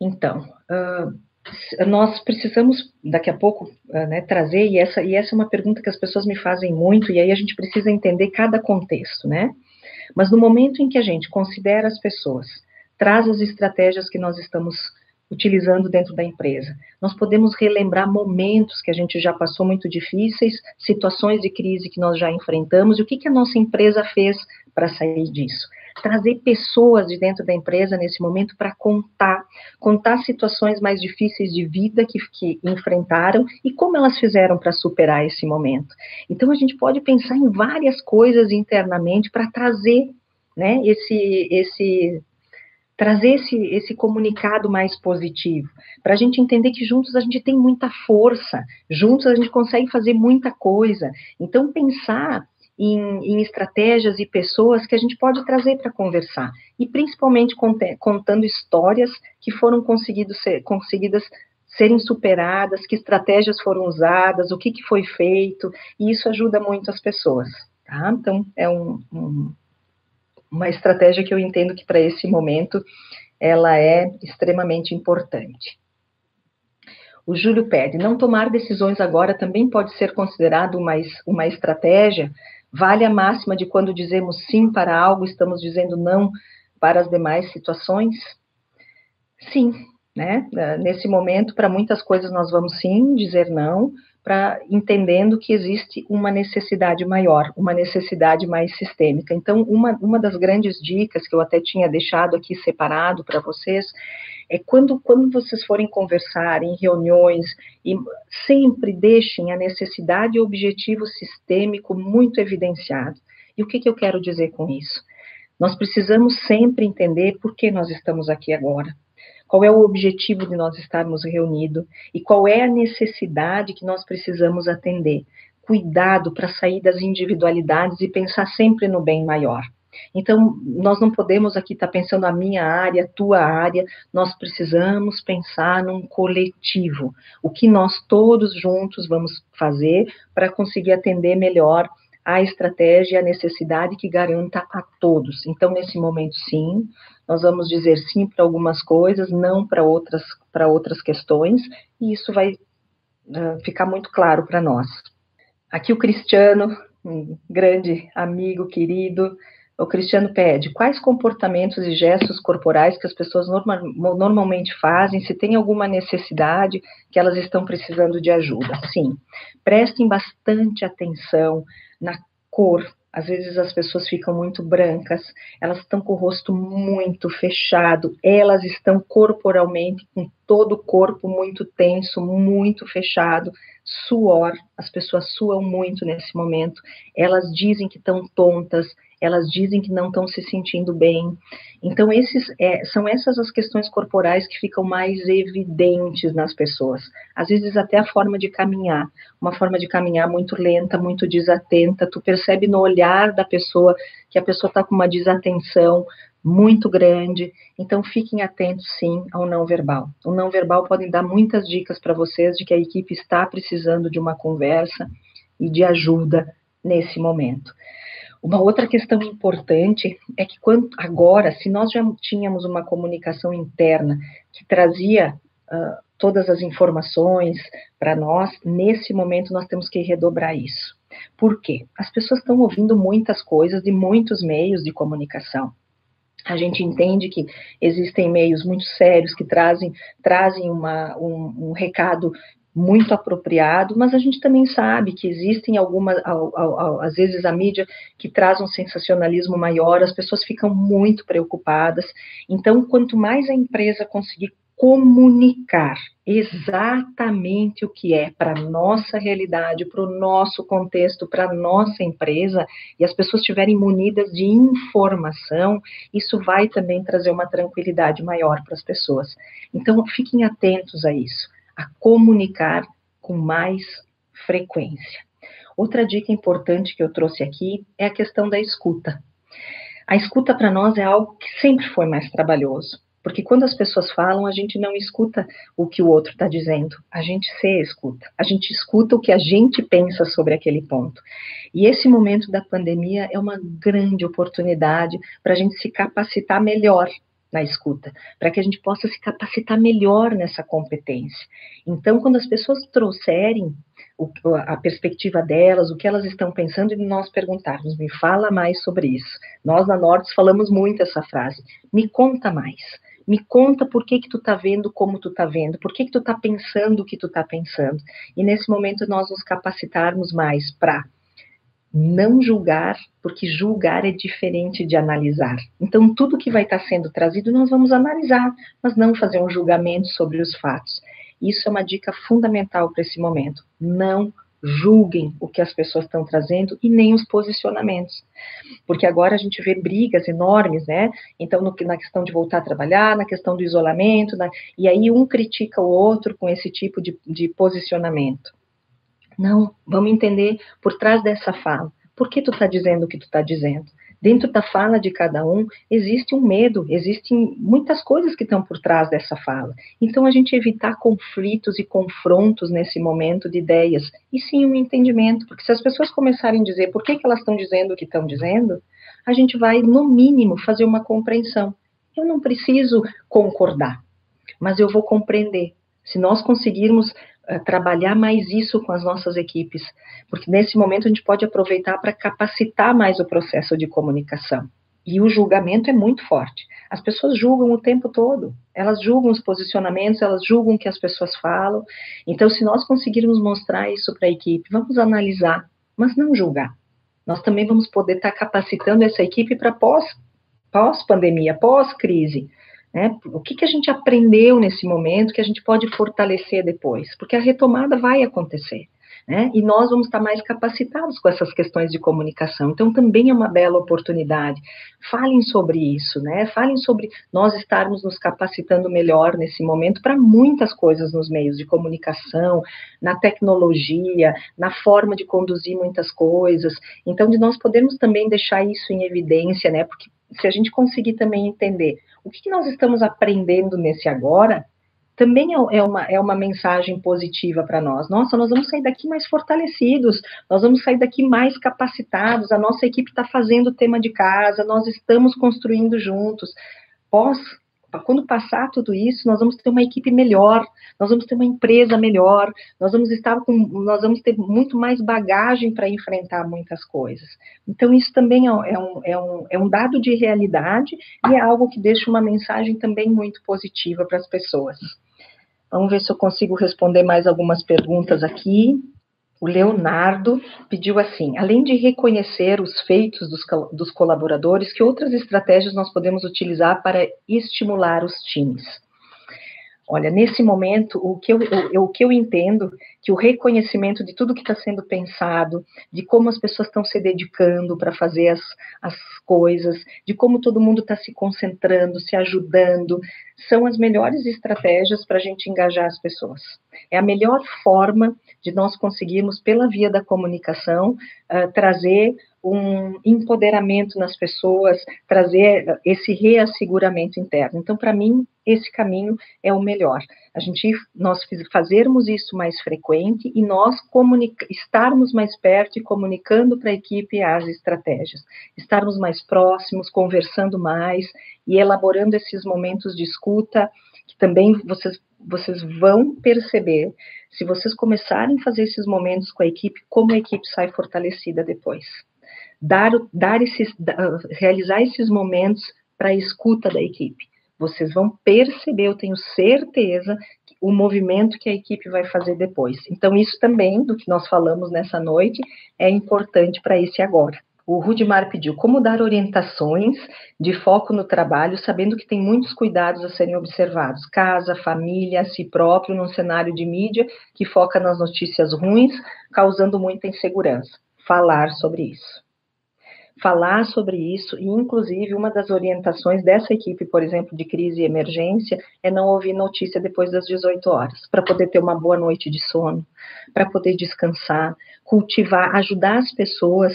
Então, uh, nós precisamos daqui a pouco uh, né, trazer e essa e essa é uma pergunta que as pessoas me fazem muito e aí a gente precisa entender cada contexto, né? Mas no momento em que a gente considera as pessoas, traz as estratégias que nós estamos utilizando dentro da empresa. Nós podemos relembrar momentos que a gente já passou muito difíceis, situações de crise que nós já enfrentamos, e o que, que a nossa empresa fez para sair disso. Trazer pessoas de dentro da empresa nesse momento para contar, contar situações mais difíceis de vida que, que enfrentaram e como elas fizeram para superar esse momento. Então, a gente pode pensar em várias coisas internamente para trazer né, esse, esse trazer esse, esse comunicado mais positivo, para a gente entender que juntos a gente tem muita força, juntos a gente consegue fazer muita coisa. Então, pensar em, em estratégias e pessoas que a gente pode trazer para conversar, e principalmente contando histórias que foram ser, conseguidas serem superadas, que estratégias foram usadas, o que, que foi feito, e isso ajuda muito as pessoas. Tá? Então, é um, um uma estratégia que eu entendo que para esse momento ela é extremamente importante. O Júlio pede, não tomar decisões agora também pode ser considerado uma, uma estratégia? Vale a máxima de quando dizemos sim para algo, estamos dizendo não para as demais situações? Sim, né? Nesse momento, para muitas coisas nós vamos sim dizer não, para entendendo que existe uma necessidade maior, uma necessidade mais sistêmica. Então, uma, uma das grandes dicas que eu até tinha deixado aqui separado para vocês é quando, quando vocês forem conversar em reuniões, e sempre deixem a necessidade e o objetivo sistêmico muito evidenciado. E o que, que eu quero dizer com isso? Nós precisamos sempre entender por que nós estamos aqui agora qual é o objetivo de nós estarmos reunidos e qual é a necessidade que nós precisamos atender. Cuidado para sair das individualidades e pensar sempre no bem maior. Então, nós não podemos aqui estar pensando a minha área, a tua área, nós precisamos pensar num coletivo. O que nós todos juntos vamos fazer para conseguir atender melhor a estratégia e a necessidade que garanta a todos. Então, nesse momento, sim, nós vamos dizer sim para algumas coisas, não para outras, para outras questões, e isso vai uh, ficar muito claro para nós. Aqui o Cristiano, um grande amigo, querido, o Cristiano pede quais comportamentos e gestos corporais que as pessoas norma, normalmente fazem, se tem alguma necessidade que elas estão precisando de ajuda. Sim, prestem bastante atenção na cor. Às vezes as pessoas ficam muito brancas, elas estão com o rosto muito fechado, elas estão corporalmente com todo o corpo muito tenso, muito fechado, suor, as pessoas suam muito nesse momento, elas dizem que estão tontas, elas dizem que não estão se sentindo bem. Então, esses, é, são essas as questões corporais que ficam mais evidentes nas pessoas. Às vezes, até a forma de caminhar, uma forma de caminhar muito lenta, muito desatenta. Tu percebe no olhar da pessoa que a pessoa está com uma desatenção muito grande. Então, fiquem atentos, sim, ao não verbal. O não verbal pode dar muitas dicas para vocês de que a equipe está precisando de uma conversa e de ajuda nesse momento. Uma outra questão importante é que quando, agora, se nós já tínhamos uma comunicação interna que trazia uh, todas as informações para nós, nesse momento nós temos que redobrar isso. Por quê? As pessoas estão ouvindo muitas coisas de muitos meios de comunicação. A gente entende que existem meios muito sérios que trazem, trazem uma, um, um recado muito apropriado, mas a gente também sabe que existem algumas, às vezes a mídia que traz um sensacionalismo maior, as pessoas ficam muito preocupadas. Então, quanto mais a empresa conseguir comunicar exatamente o que é para nossa realidade, para o nosso contexto, para nossa empresa, e as pessoas estiverem munidas de informação, isso vai também trazer uma tranquilidade maior para as pessoas. Então, fiquem atentos a isso a comunicar com mais frequência. Outra dica importante que eu trouxe aqui é a questão da escuta. A escuta para nós é algo que sempre foi mais trabalhoso, porque quando as pessoas falam, a gente não escuta o que o outro está dizendo, a gente se escuta, a gente escuta o que a gente pensa sobre aquele ponto. E esse momento da pandemia é uma grande oportunidade para a gente se capacitar melhor na escuta, para que a gente possa se capacitar melhor nessa competência. Então, quando as pessoas trouxerem o, a perspectiva delas, o que elas estão pensando, e nós perguntarmos, me fala mais sobre isso. Nós, na Nortes, falamos muito essa frase, me conta mais. Me conta por que que tu tá vendo como tu tá vendo, por que que tu tá pensando o que tu tá pensando. E nesse momento nós nos capacitarmos mais para não julgar, porque julgar é diferente de analisar. Então, tudo que vai estar sendo trazido, nós vamos analisar, mas não fazer um julgamento sobre os fatos. Isso é uma dica fundamental para esse momento. Não julguem o que as pessoas estão trazendo e nem os posicionamentos. Porque agora a gente vê brigas enormes, né? Então, no, na questão de voltar a trabalhar, na questão do isolamento, na, e aí um critica o outro com esse tipo de, de posicionamento. Não, vamos entender por trás dessa fala. Por que tu está dizendo o que tu está dizendo? Dentro da fala de cada um existe um medo, existem muitas coisas que estão por trás dessa fala. Então a gente evitar conflitos e confrontos nesse momento de ideias e sim um entendimento, porque se as pessoas começarem a dizer por que, que elas estão dizendo o que estão dizendo, a gente vai no mínimo fazer uma compreensão. Eu não preciso concordar, mas eu vou compreender. Se nós conseguirmos trabalhar mais isso com as nossas equipes, porque nesse momento a gente pode aproveitar para capacitar mais o processo de comunicação. E o julgamento é muito forte. As pessoas julgam o tempo todo. Elas julgam os posicionamentos, elas julgam o que as pessoas falam. Então, se nós conseguirmos mostrar isso para a equipe, vamos analisar, mas não julgar. Nós também vamos poder estar tá capacitando essa equipe para pós, pós-pandemia, pós-crise. Né? O que, que a gente aprendeu nesse momento que a gente pode fortalecer depois? Porque a retomada vai acontecer. Né? E nós vamos estar mais capacitados com essas questões de comunicação. Então, também é uma bela oportunidade. Falem sobre isso, né? Falem sobre nós estarmos nos capacitando melhor nesse momento para muitas coisas nos meios de comunicação, na tecnologia, na forma de conduzir muitas coisas. Então, de nós podermos também deixar isso em evidência, né? Porque se a gente conseguir também entender o que, que nós estamos aprendendo nesse agora, também é, é uma, é uma mensagem positiva para nós. Nossa, nós vamos sair daqui mais fortalecidos, nós vamos sair daqui mais capacitados, a nossa equipe está fazendo o tema de casa, nós estamos construindo juntos. Pós quando passar tudo isso, nós vamos ter uma equipe melhor, nós vamos ter uma empresa melhor, nós vamos estar com, nós vamos ter muito mais bagagem para enfrentar muitas coisas. Então, isso também é, é um, é, um, é um dado de realidade e é algo que deixa uma mensagem também muito positiva para as pessoas. Vamos ver se eu consigo responder mais algumas perguntas aqui o Leonardo pediu assim: além de reconhecer os feitos dos, dos colaboradores, que outras estratégias nós podemos utilizar para estimular os times? Olha, nesse momento, o que eu, eu, o que eu entendo que o reconhecimento de tudo que está sendo pensado, de como as pessoas estão se dedicando para fazer as, as coisas, de como todo mundo está se concentrando, se ajudando, são as melhores estratégias para a gente engajar as pessoas. É a melhor forma de nós conseguirmos, pela via da comunicação, uh, trazer um empoderamento nas pessoas, trazer esse reasseguramento interno. Então, para mim, esse caminho é o melhor. A gente, nós fazermos isso mais frequente e nós estarmos mais perto e comunicando para a equipe as estratégias, estarmos mais próximos, conversando mais e elaborando esses momentos de escuta, que também vocês, vocês vão perceber, se vocês começarem a fazer esses momentos com a equipe, como a equipe sai fortalecida depois. Dar, dar esses, realizar esses momentos para a escuta da equipe vocês vão perceber, eu tenho certeza, o movimento que a equipe vai fazer depois. Então, isso também, do que nós falamos nessa noite, é importante para esse agora. O Rudimar pediu como dar orientações de foco no trabalho, sabendo que tem muitos cuidados a serem observados. Casa, família, si próprio, num cenário de mídia que foca nas notícias ruins, causando muita insegurança. Falar sobre isso falar sobre isso, e inclusive uma das orientações dessa equipe, por exemplo, de crise e emergência, é não ouvir notícia depois das 18 horas, para poder ter uma boa noite de sono, para poder descansar, cultivar, ajudar as pessoas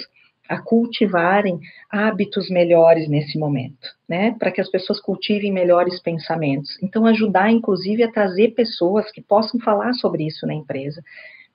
a cultivarem hábitos melhores nesse momento, né? Para que as pessoas cultivem melhores pensamentos. Então, ajudar, inclusive, a trazer pessoas que possam falar sobre isso na empresa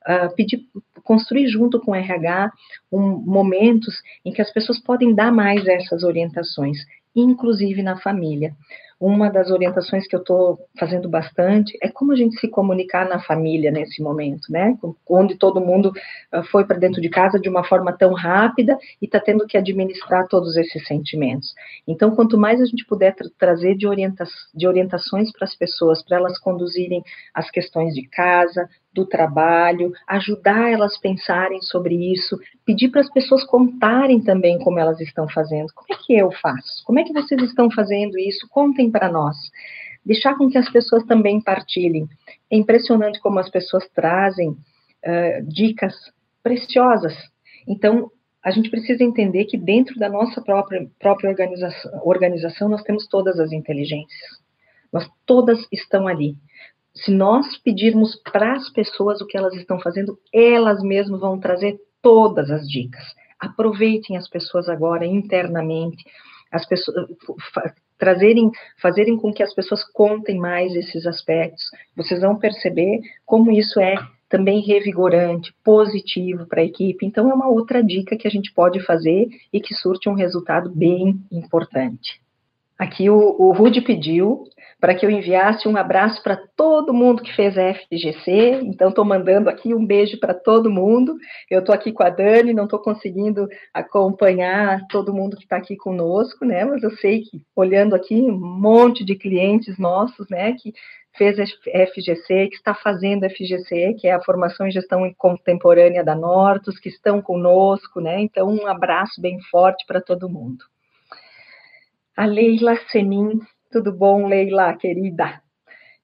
uh, pedir, construir junto com o RH um, momentos em que as pessoas podem dar mais essas orientações, inclusive na família. Uma das orientações que eu estou fazendo bastante é como a gente se comunicar na família nesse momento, né? Onde todo mundo uh, foi para dentro de casa de uma forma tão rápida e está tendo que administrar todos esses sentimentos. Então, quanto mais a gente puder tra trazer de, orienta de orientações para as pessoas, para elas conduzirem as questões de casa, do trabalho, ajudar elas a pensarem sobre isso, pedir para as pessoas contarem também como elas estão fazendo. Como é que eu faço? Como é que vocês estão fazendo isso? Contem para nós. Deixar com que as pessoas também partilhem. É impressionante como as pessoas trazem uh, dicas preciosas. Então, a gente precisa entender que dentro da nossa própria, própria organização, organização nós temos todas as inteligências. Nós todas estão ali se nós pedirmos para as pessoas o que elas estão fazendo, elas mesmas vão trazer todas as dicas. Aproveitem as pessoas agora internamente, as pessoas trazerem, fazerem com que as pessoas contem mais esses aspectos. Vocês vão perceber como isso é também revigorante, positivo para a equipe. Então é uma outra dica que a gente pode fazer e que surte um resultado bem importante. Aqui o, o Rude pediu para que eu enviasse um abraço para todo mundo que fez a FGC. Então, estou mandando aqui um beijo para todo mundo. Eu estou aqui com a Dani, não estou conseguindo acompanhar todo mundo que está aqui conosco, né? Mas eu sei que, olhando aqui, um monte de clientes nossos, né, que fez a FGC, que está fazendo a FGC, que é a Formação em Gestão Contemporânea da Nortus, que estão conosco, né? Então, um abraço bem forte para todo mundo. A Leila Semin tudo bom, Leila, querida?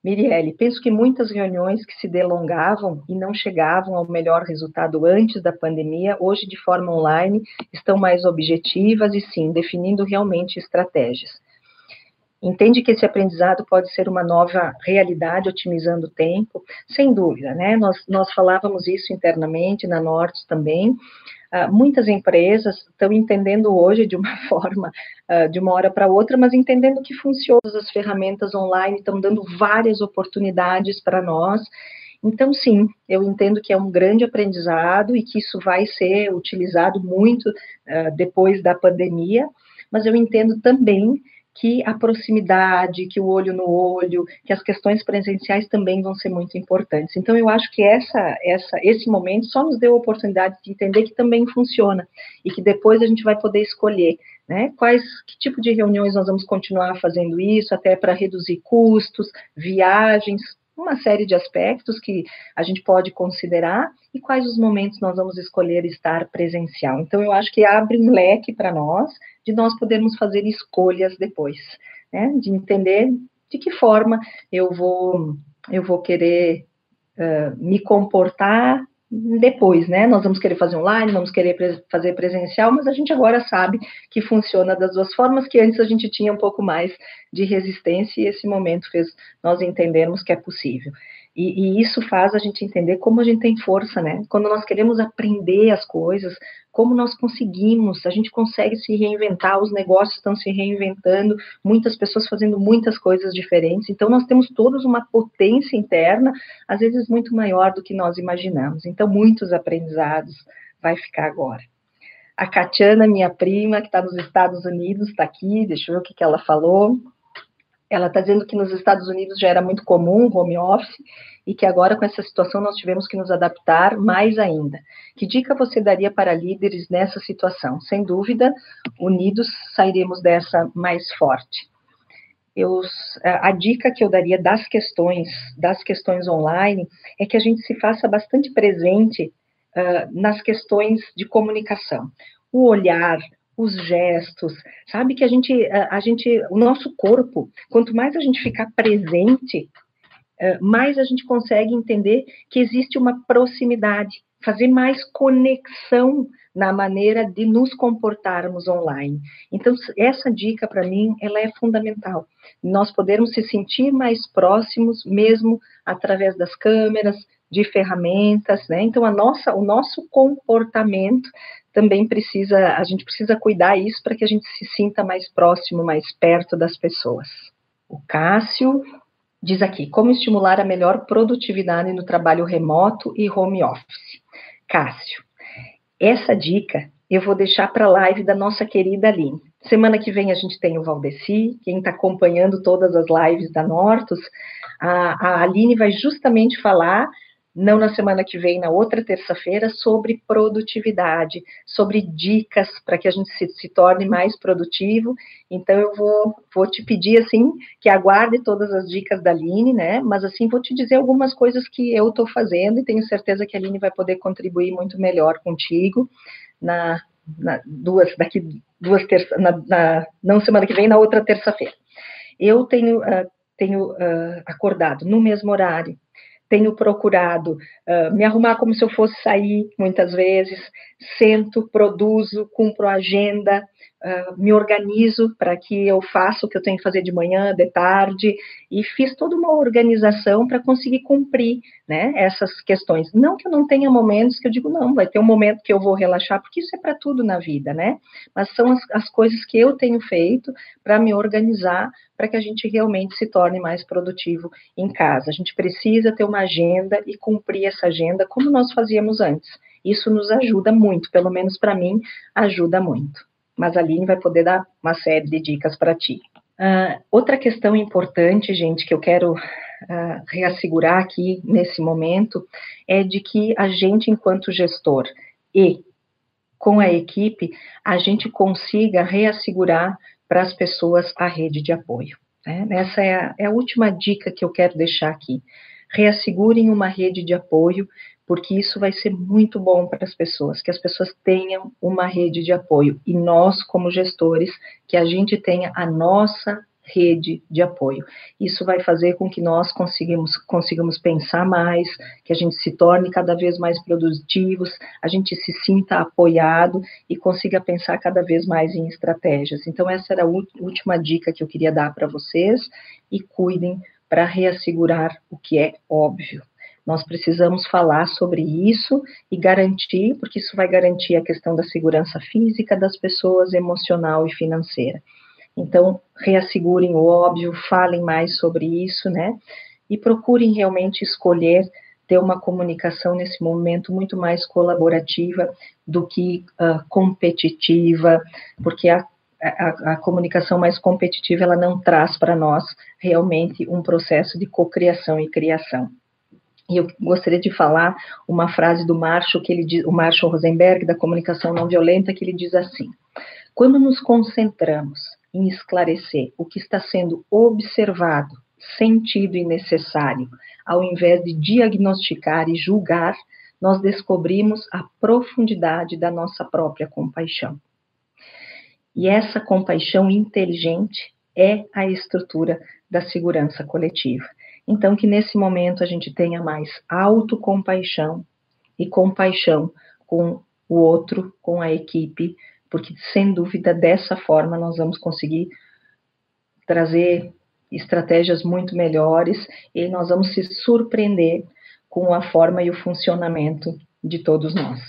Mirielle, penso que muitas reuniões que se delongavam e não chegavam ao melhor resultado antes da pandemia, hoje de forma online, estão mais objetivas e sim, definindo realmente estratégias. Entende que esse aprendizado pode ser uma nova realidade, otimizando o tempo? Sem dúvida, né? Nós, nós falávamos isso internamente na Norte também, Uh, muitas empresas estão entendendo hoje de uma forma, uh, de uma hora para outra, mas entendendo que funcionam as ferramentas online, estão dando várias oportunidades para nós. Então, sim, eu entendo que é um grande aprendizado e que isso vai ser utilizado muito uh, depois da pandemia, mas eu entendo também que a proximidade, que o olho no olho, que as questões presenciais também vão ser muito importantes. Então, eu acho que essa, essa, esse momento só nos deu a oportunidade de entender que também funciona e que depois a gente vai poder escolher, né? Quais, que tipo de reuniões nós vamos continuar fazendo isso, até para reduzir custos, viagens, uma série de aspectos que a gente pode considerar e quais os momentos nós vamos escolher estar presencial. Então, eu acho que abre um leque para nós de nós podermos fazer escolhas depois, né? De entender de que forma eu vou eu vou querer uh, me comportar depois, né? Nós vamos querer fazer online, vamos querer pre fazer presencial, mas a gente agora sabe que funciona das duas formas, que antes a gente tinha um pouco mais de resistência e esse momento fez nós entendermos que é possível. E, e, isso faz a gente entender como a gente tem força, né? Quando nós queremos aprender as coisas, como nós conseguimos, a gente consegue se reinventar, os negócios estão se reinventando, muitas pessoas fazendo muitas coisas diferentes. Então, nós temos todos uma potência interna, às vezes muito maior do que nós imaginamos. Então, muitos aprendizados vai ficar agora. A Catiana, minha prima, que está nos Estados Unidos, está aqui, deixa eu ver o que, que ela falou. Ela está dizendo que nos Estados Unidos já era muito comum home office e que agora com essa situação nós tivemos que nos adaptar mais ainda. Que dica você daria para líderes nessa situação? Sem dúvida, unidos sairemos dessa mais forte. eu, a dica que eu daria das questões, das questões online, é que a gente se faça bastante presente uh, nas questões de comunicação. O olhar, os gestos, sabe que a gente, a, gente, o nosso corpo, quanto mais a gente ficar presente, uh, mais a gente consegue entender que existe uma proximidade, fazer mais conexão na maneira de nos comportarmos online. Então, essa dica para mim, ela é fundamental. Nós podermos se sentir mais próximos, mesmo através das câmeras, de ferramentas, né? Então, a nossa, o nosso comportamento também precisa, a gente precisa cuidar isso para que a gente se sinta mais próximo, mais perto das pessoas. O Cássio diz aqui, como estimular a melhor produtividade no trabalho remoto e home office. Cássio, essa dica eu vou deixar para a live da nossa querida Aline. Semana que vem a gente tem o Valdeci, quem está acompanhando todas as lives da Nortus, a, a Aline vai justamente falar não na semana que vem, na outra terça-feira, sobre produtividade, sobre dicas para que a gente se, se, torne mais produtivo. Então, eu vou, vou te pedir, assim, que aguarde todas as dicas da Aline, né? Mas, assim, vou te dizer algumas coisas que eu estou fazendo e tenho certeza que a Aline vai poder contribuir muito melhor contigo na, na duas, daqui duas terças, na, na, não semana que vem, na outra terça-feira. Eu tenho, uh, tenho uh, acordado no mesmo horário, tenho procurado uh, me arrumar como se eu fosse sair, muitas vezes, sento, produzo, cumpro a agenda, uh, me organizo para que eu faça o que eu tenho que fazer de manhã, de tarde, e fiz toda uma organização para conseguir cumprir né, essas questões. Não que eu não tenha momentos que eu digo, não, vai ter um momento que eu vou relaxar, porque isso é para tudo na vida, né? Mas são as, as coisas que eu tenho feito para me organizar, para que a gente realmente se torne mais produtivo em casa. A gente precisa ter uma agenda e cumprir essa agenda como nós fazíamos antes. Isso nos ajuda muito, pelo menos para mim, ajuda muito. Mas a Aline vai poder dar uma série de dicas para ti. Uh, outra questão importante, gente, que eu quero uh, reassegurar aqui nesse momento, é de que a gente, enquanto gestor e com a equipe, a gente consiga reassegurar para as pessoas a rede de apoio. Né? Essa é a, é a última dica que eu quero deixar aqui. Reassegurem uma rede de apoio, porque isso vai ser muito bom para as pessoas, que as pessoas tenham uma rede de apoio. E nós, como gestores, que a gente tenha a nossa rede de apoio. Isso vai fazer com que nós consigamos, consigamos pensar mais, que a gente se torne cada vez mais produtivos, a gente se sinta apoiado e consiga pensar cada vez mais em estratégias. Então, essa era a última dica que eu queria dar para vocês e cuidem para reassegurar o que é óbvio. Nós precisamos falar sobre isso e garantir, porque isso vai garantir a questão da segurança física das pessoas, emocional e financeira. Então, reassegurem o óbvio, falem mais sobre isso, né? E procurem realmente escolher ter uma comunicação nesse momento muito mais colaborativa do que uh, competitiva, porque a, a, a, comunicação mais competitiva ela não traz para nós realmente um processo de cocriação e criação. E eu gostaria de falar uma frase do Marshall, que ele diz, o Marshall Rosenberg, da comunicação não violenta, que ele diz assim: quando nos concentramos em esclarecer o que está sendo observado, sentido e necessário, ao invés de diagnosticar e julgar, nós descobrimos a profundidade da nossa própria compaixão. E essa compaixão inteligente é a estrutura da segurança coletiva. Então, que nesse momento a gente tenha mais autocompaixão e compaixão com o outro, com a equipe, porque sem dúvida dessa forma nós vamos conseguir trazer estratégias muito melhores e nós vamos se surpreender com a forma e o funcionamento de todos nós.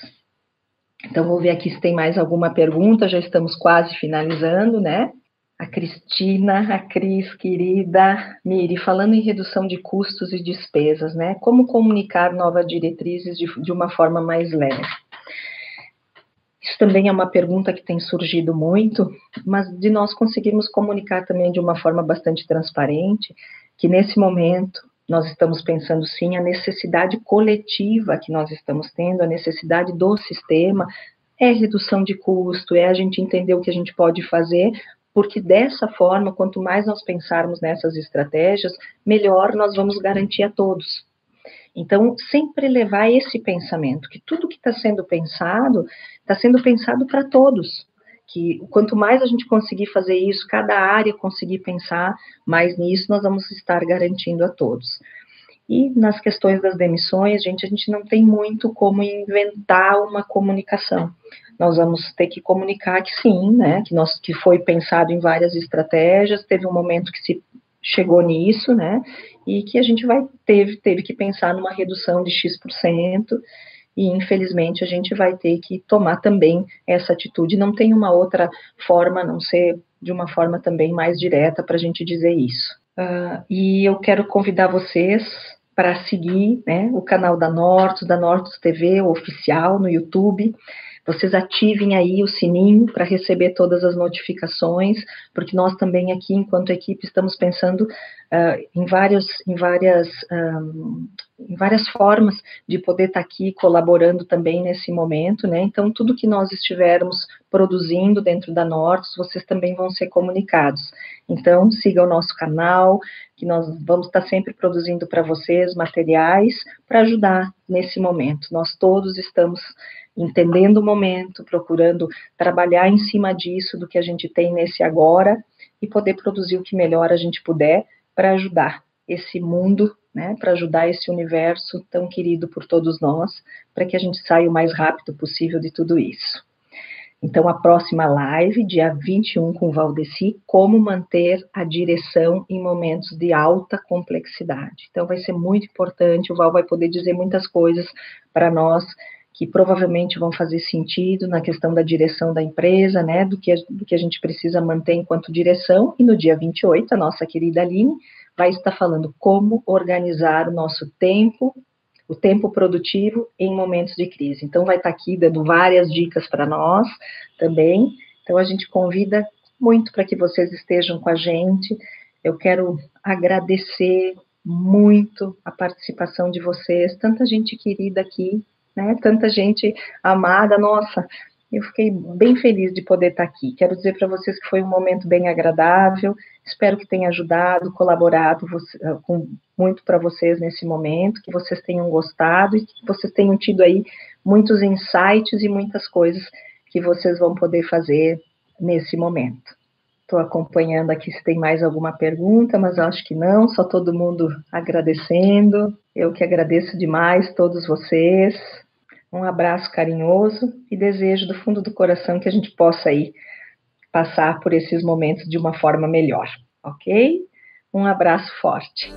Então, vou ver aqui se tem mais alguma pergunta, já estamos quase finalizando, né? A Cristina, a Cris, querida Miri, falando em redução de custos e despesas, né? Como comunicar novas diretrizes de, de uma forma mais leve? Isso também é uma pergunta que tem surgido muito, mas de nós conseguirmos comunicar também de uma forma bastante transparente, que nesse momento nós estamos pensando sim a necessidade coletiva que nós estamos tendo, a necessidade do sistema, é redução de custo, é a gente entender o que a gente pode fazer porque dessa forma, quanto mais nós pensarmos nessas estratégias, melhor nós vamos garantir a todos. Então, sempre levar esse pensamento, que tudo que está sendo pensado, está sendo pensado para todos. Que quanto mais a gente conseguir fazer isso, cada área conseguir pensar mais nisso, nós vamos estar garantindo a todos. E nas questões das demissões, gente, a gente não tem muito como inventar uma comunicação. Nós vamos ter que comunicar que sim, né, que, nós, que foi pensado em várias estratégias, teve um momento que se chegou nisso, né, e que a gente vai teve, teve que pensar numa redução de X%, e infelizmente a gente vai ter que tomar também essa atitude. Não tem uma outra forma, a não ser de uma forma também mais direta para a gente dizer isso. Uh, e eu quero convidar vocês para seguir né, o canal da Nortus, da Nortus TV, o oficial, no YouTube. Vocês ativem aí o sininho para receber todas as notificações, porque nós também aqui, enquanto equipe, estamos pensando uh, em, vários, em, várias, um, várias formas de poder estar tá aqui colaborando também nesse momento, né? Então, tudo que nós estivermos produzindo dentro da Nortus, vocês também vão ser comunicados. Então, siga o nosso canal, que nós vamos estar sempre produzindo para vocês materiais para ajudar nesse momento. Nós todos estamos entendendo o momento, procurando trabalhar em cima disso, do que a gente tem nesse agora, e poder produzir o que melhor a gente puder para ajudar esse mundo, né, para ajudar esse universo tão querido por todos nós, para que a gente saia o mais rápido possível de tudo isso. Então, a próxima live, dia 21, com o Valdeci, como manter a direção em momentos de alta complexidade. Então, vai ser muito importante, o Val vai poder dizer muitas coisas para nós que provavelmente vão fazer sentido na questão da direção da empresa, né, do que, do que a gente precisa manter enquanto direção, e no dia 28, a nossa querida Aline vai estar falando como organizar o nosso tempo o tempo produtivo em momentos de crise. Então, vai estar aqui dando várias dicas para nós também. Então, a gente convida muito para que vocês estejam com a gente. Eu quero agradecer muito a participação de vocês, tanta gente querida aqui, né? Tanta gente amada. Nossa, eu fiquei bem feliz de poder estar aqui. Quero dizer para vocês que foi um momento bem agradável. Espero que tenha ajudado, colaborado ah, com, muito para vocês nesse momento, que vocês tenham gostado e que vocês tenham tido aí muitos insights e muitas coisas que vocês vão poder fazer nesse momento. Estou acompanhando aqui se tem mais alguma pergunta, mas acho que não, só todo mundo agradecendo. Eu que agradeço demais todos vocês. Um abraço carinhoso e desejo do fundo do coração que a gente possa aí passar por esses momentos de uma forma melhor, ok? Um abraço forte.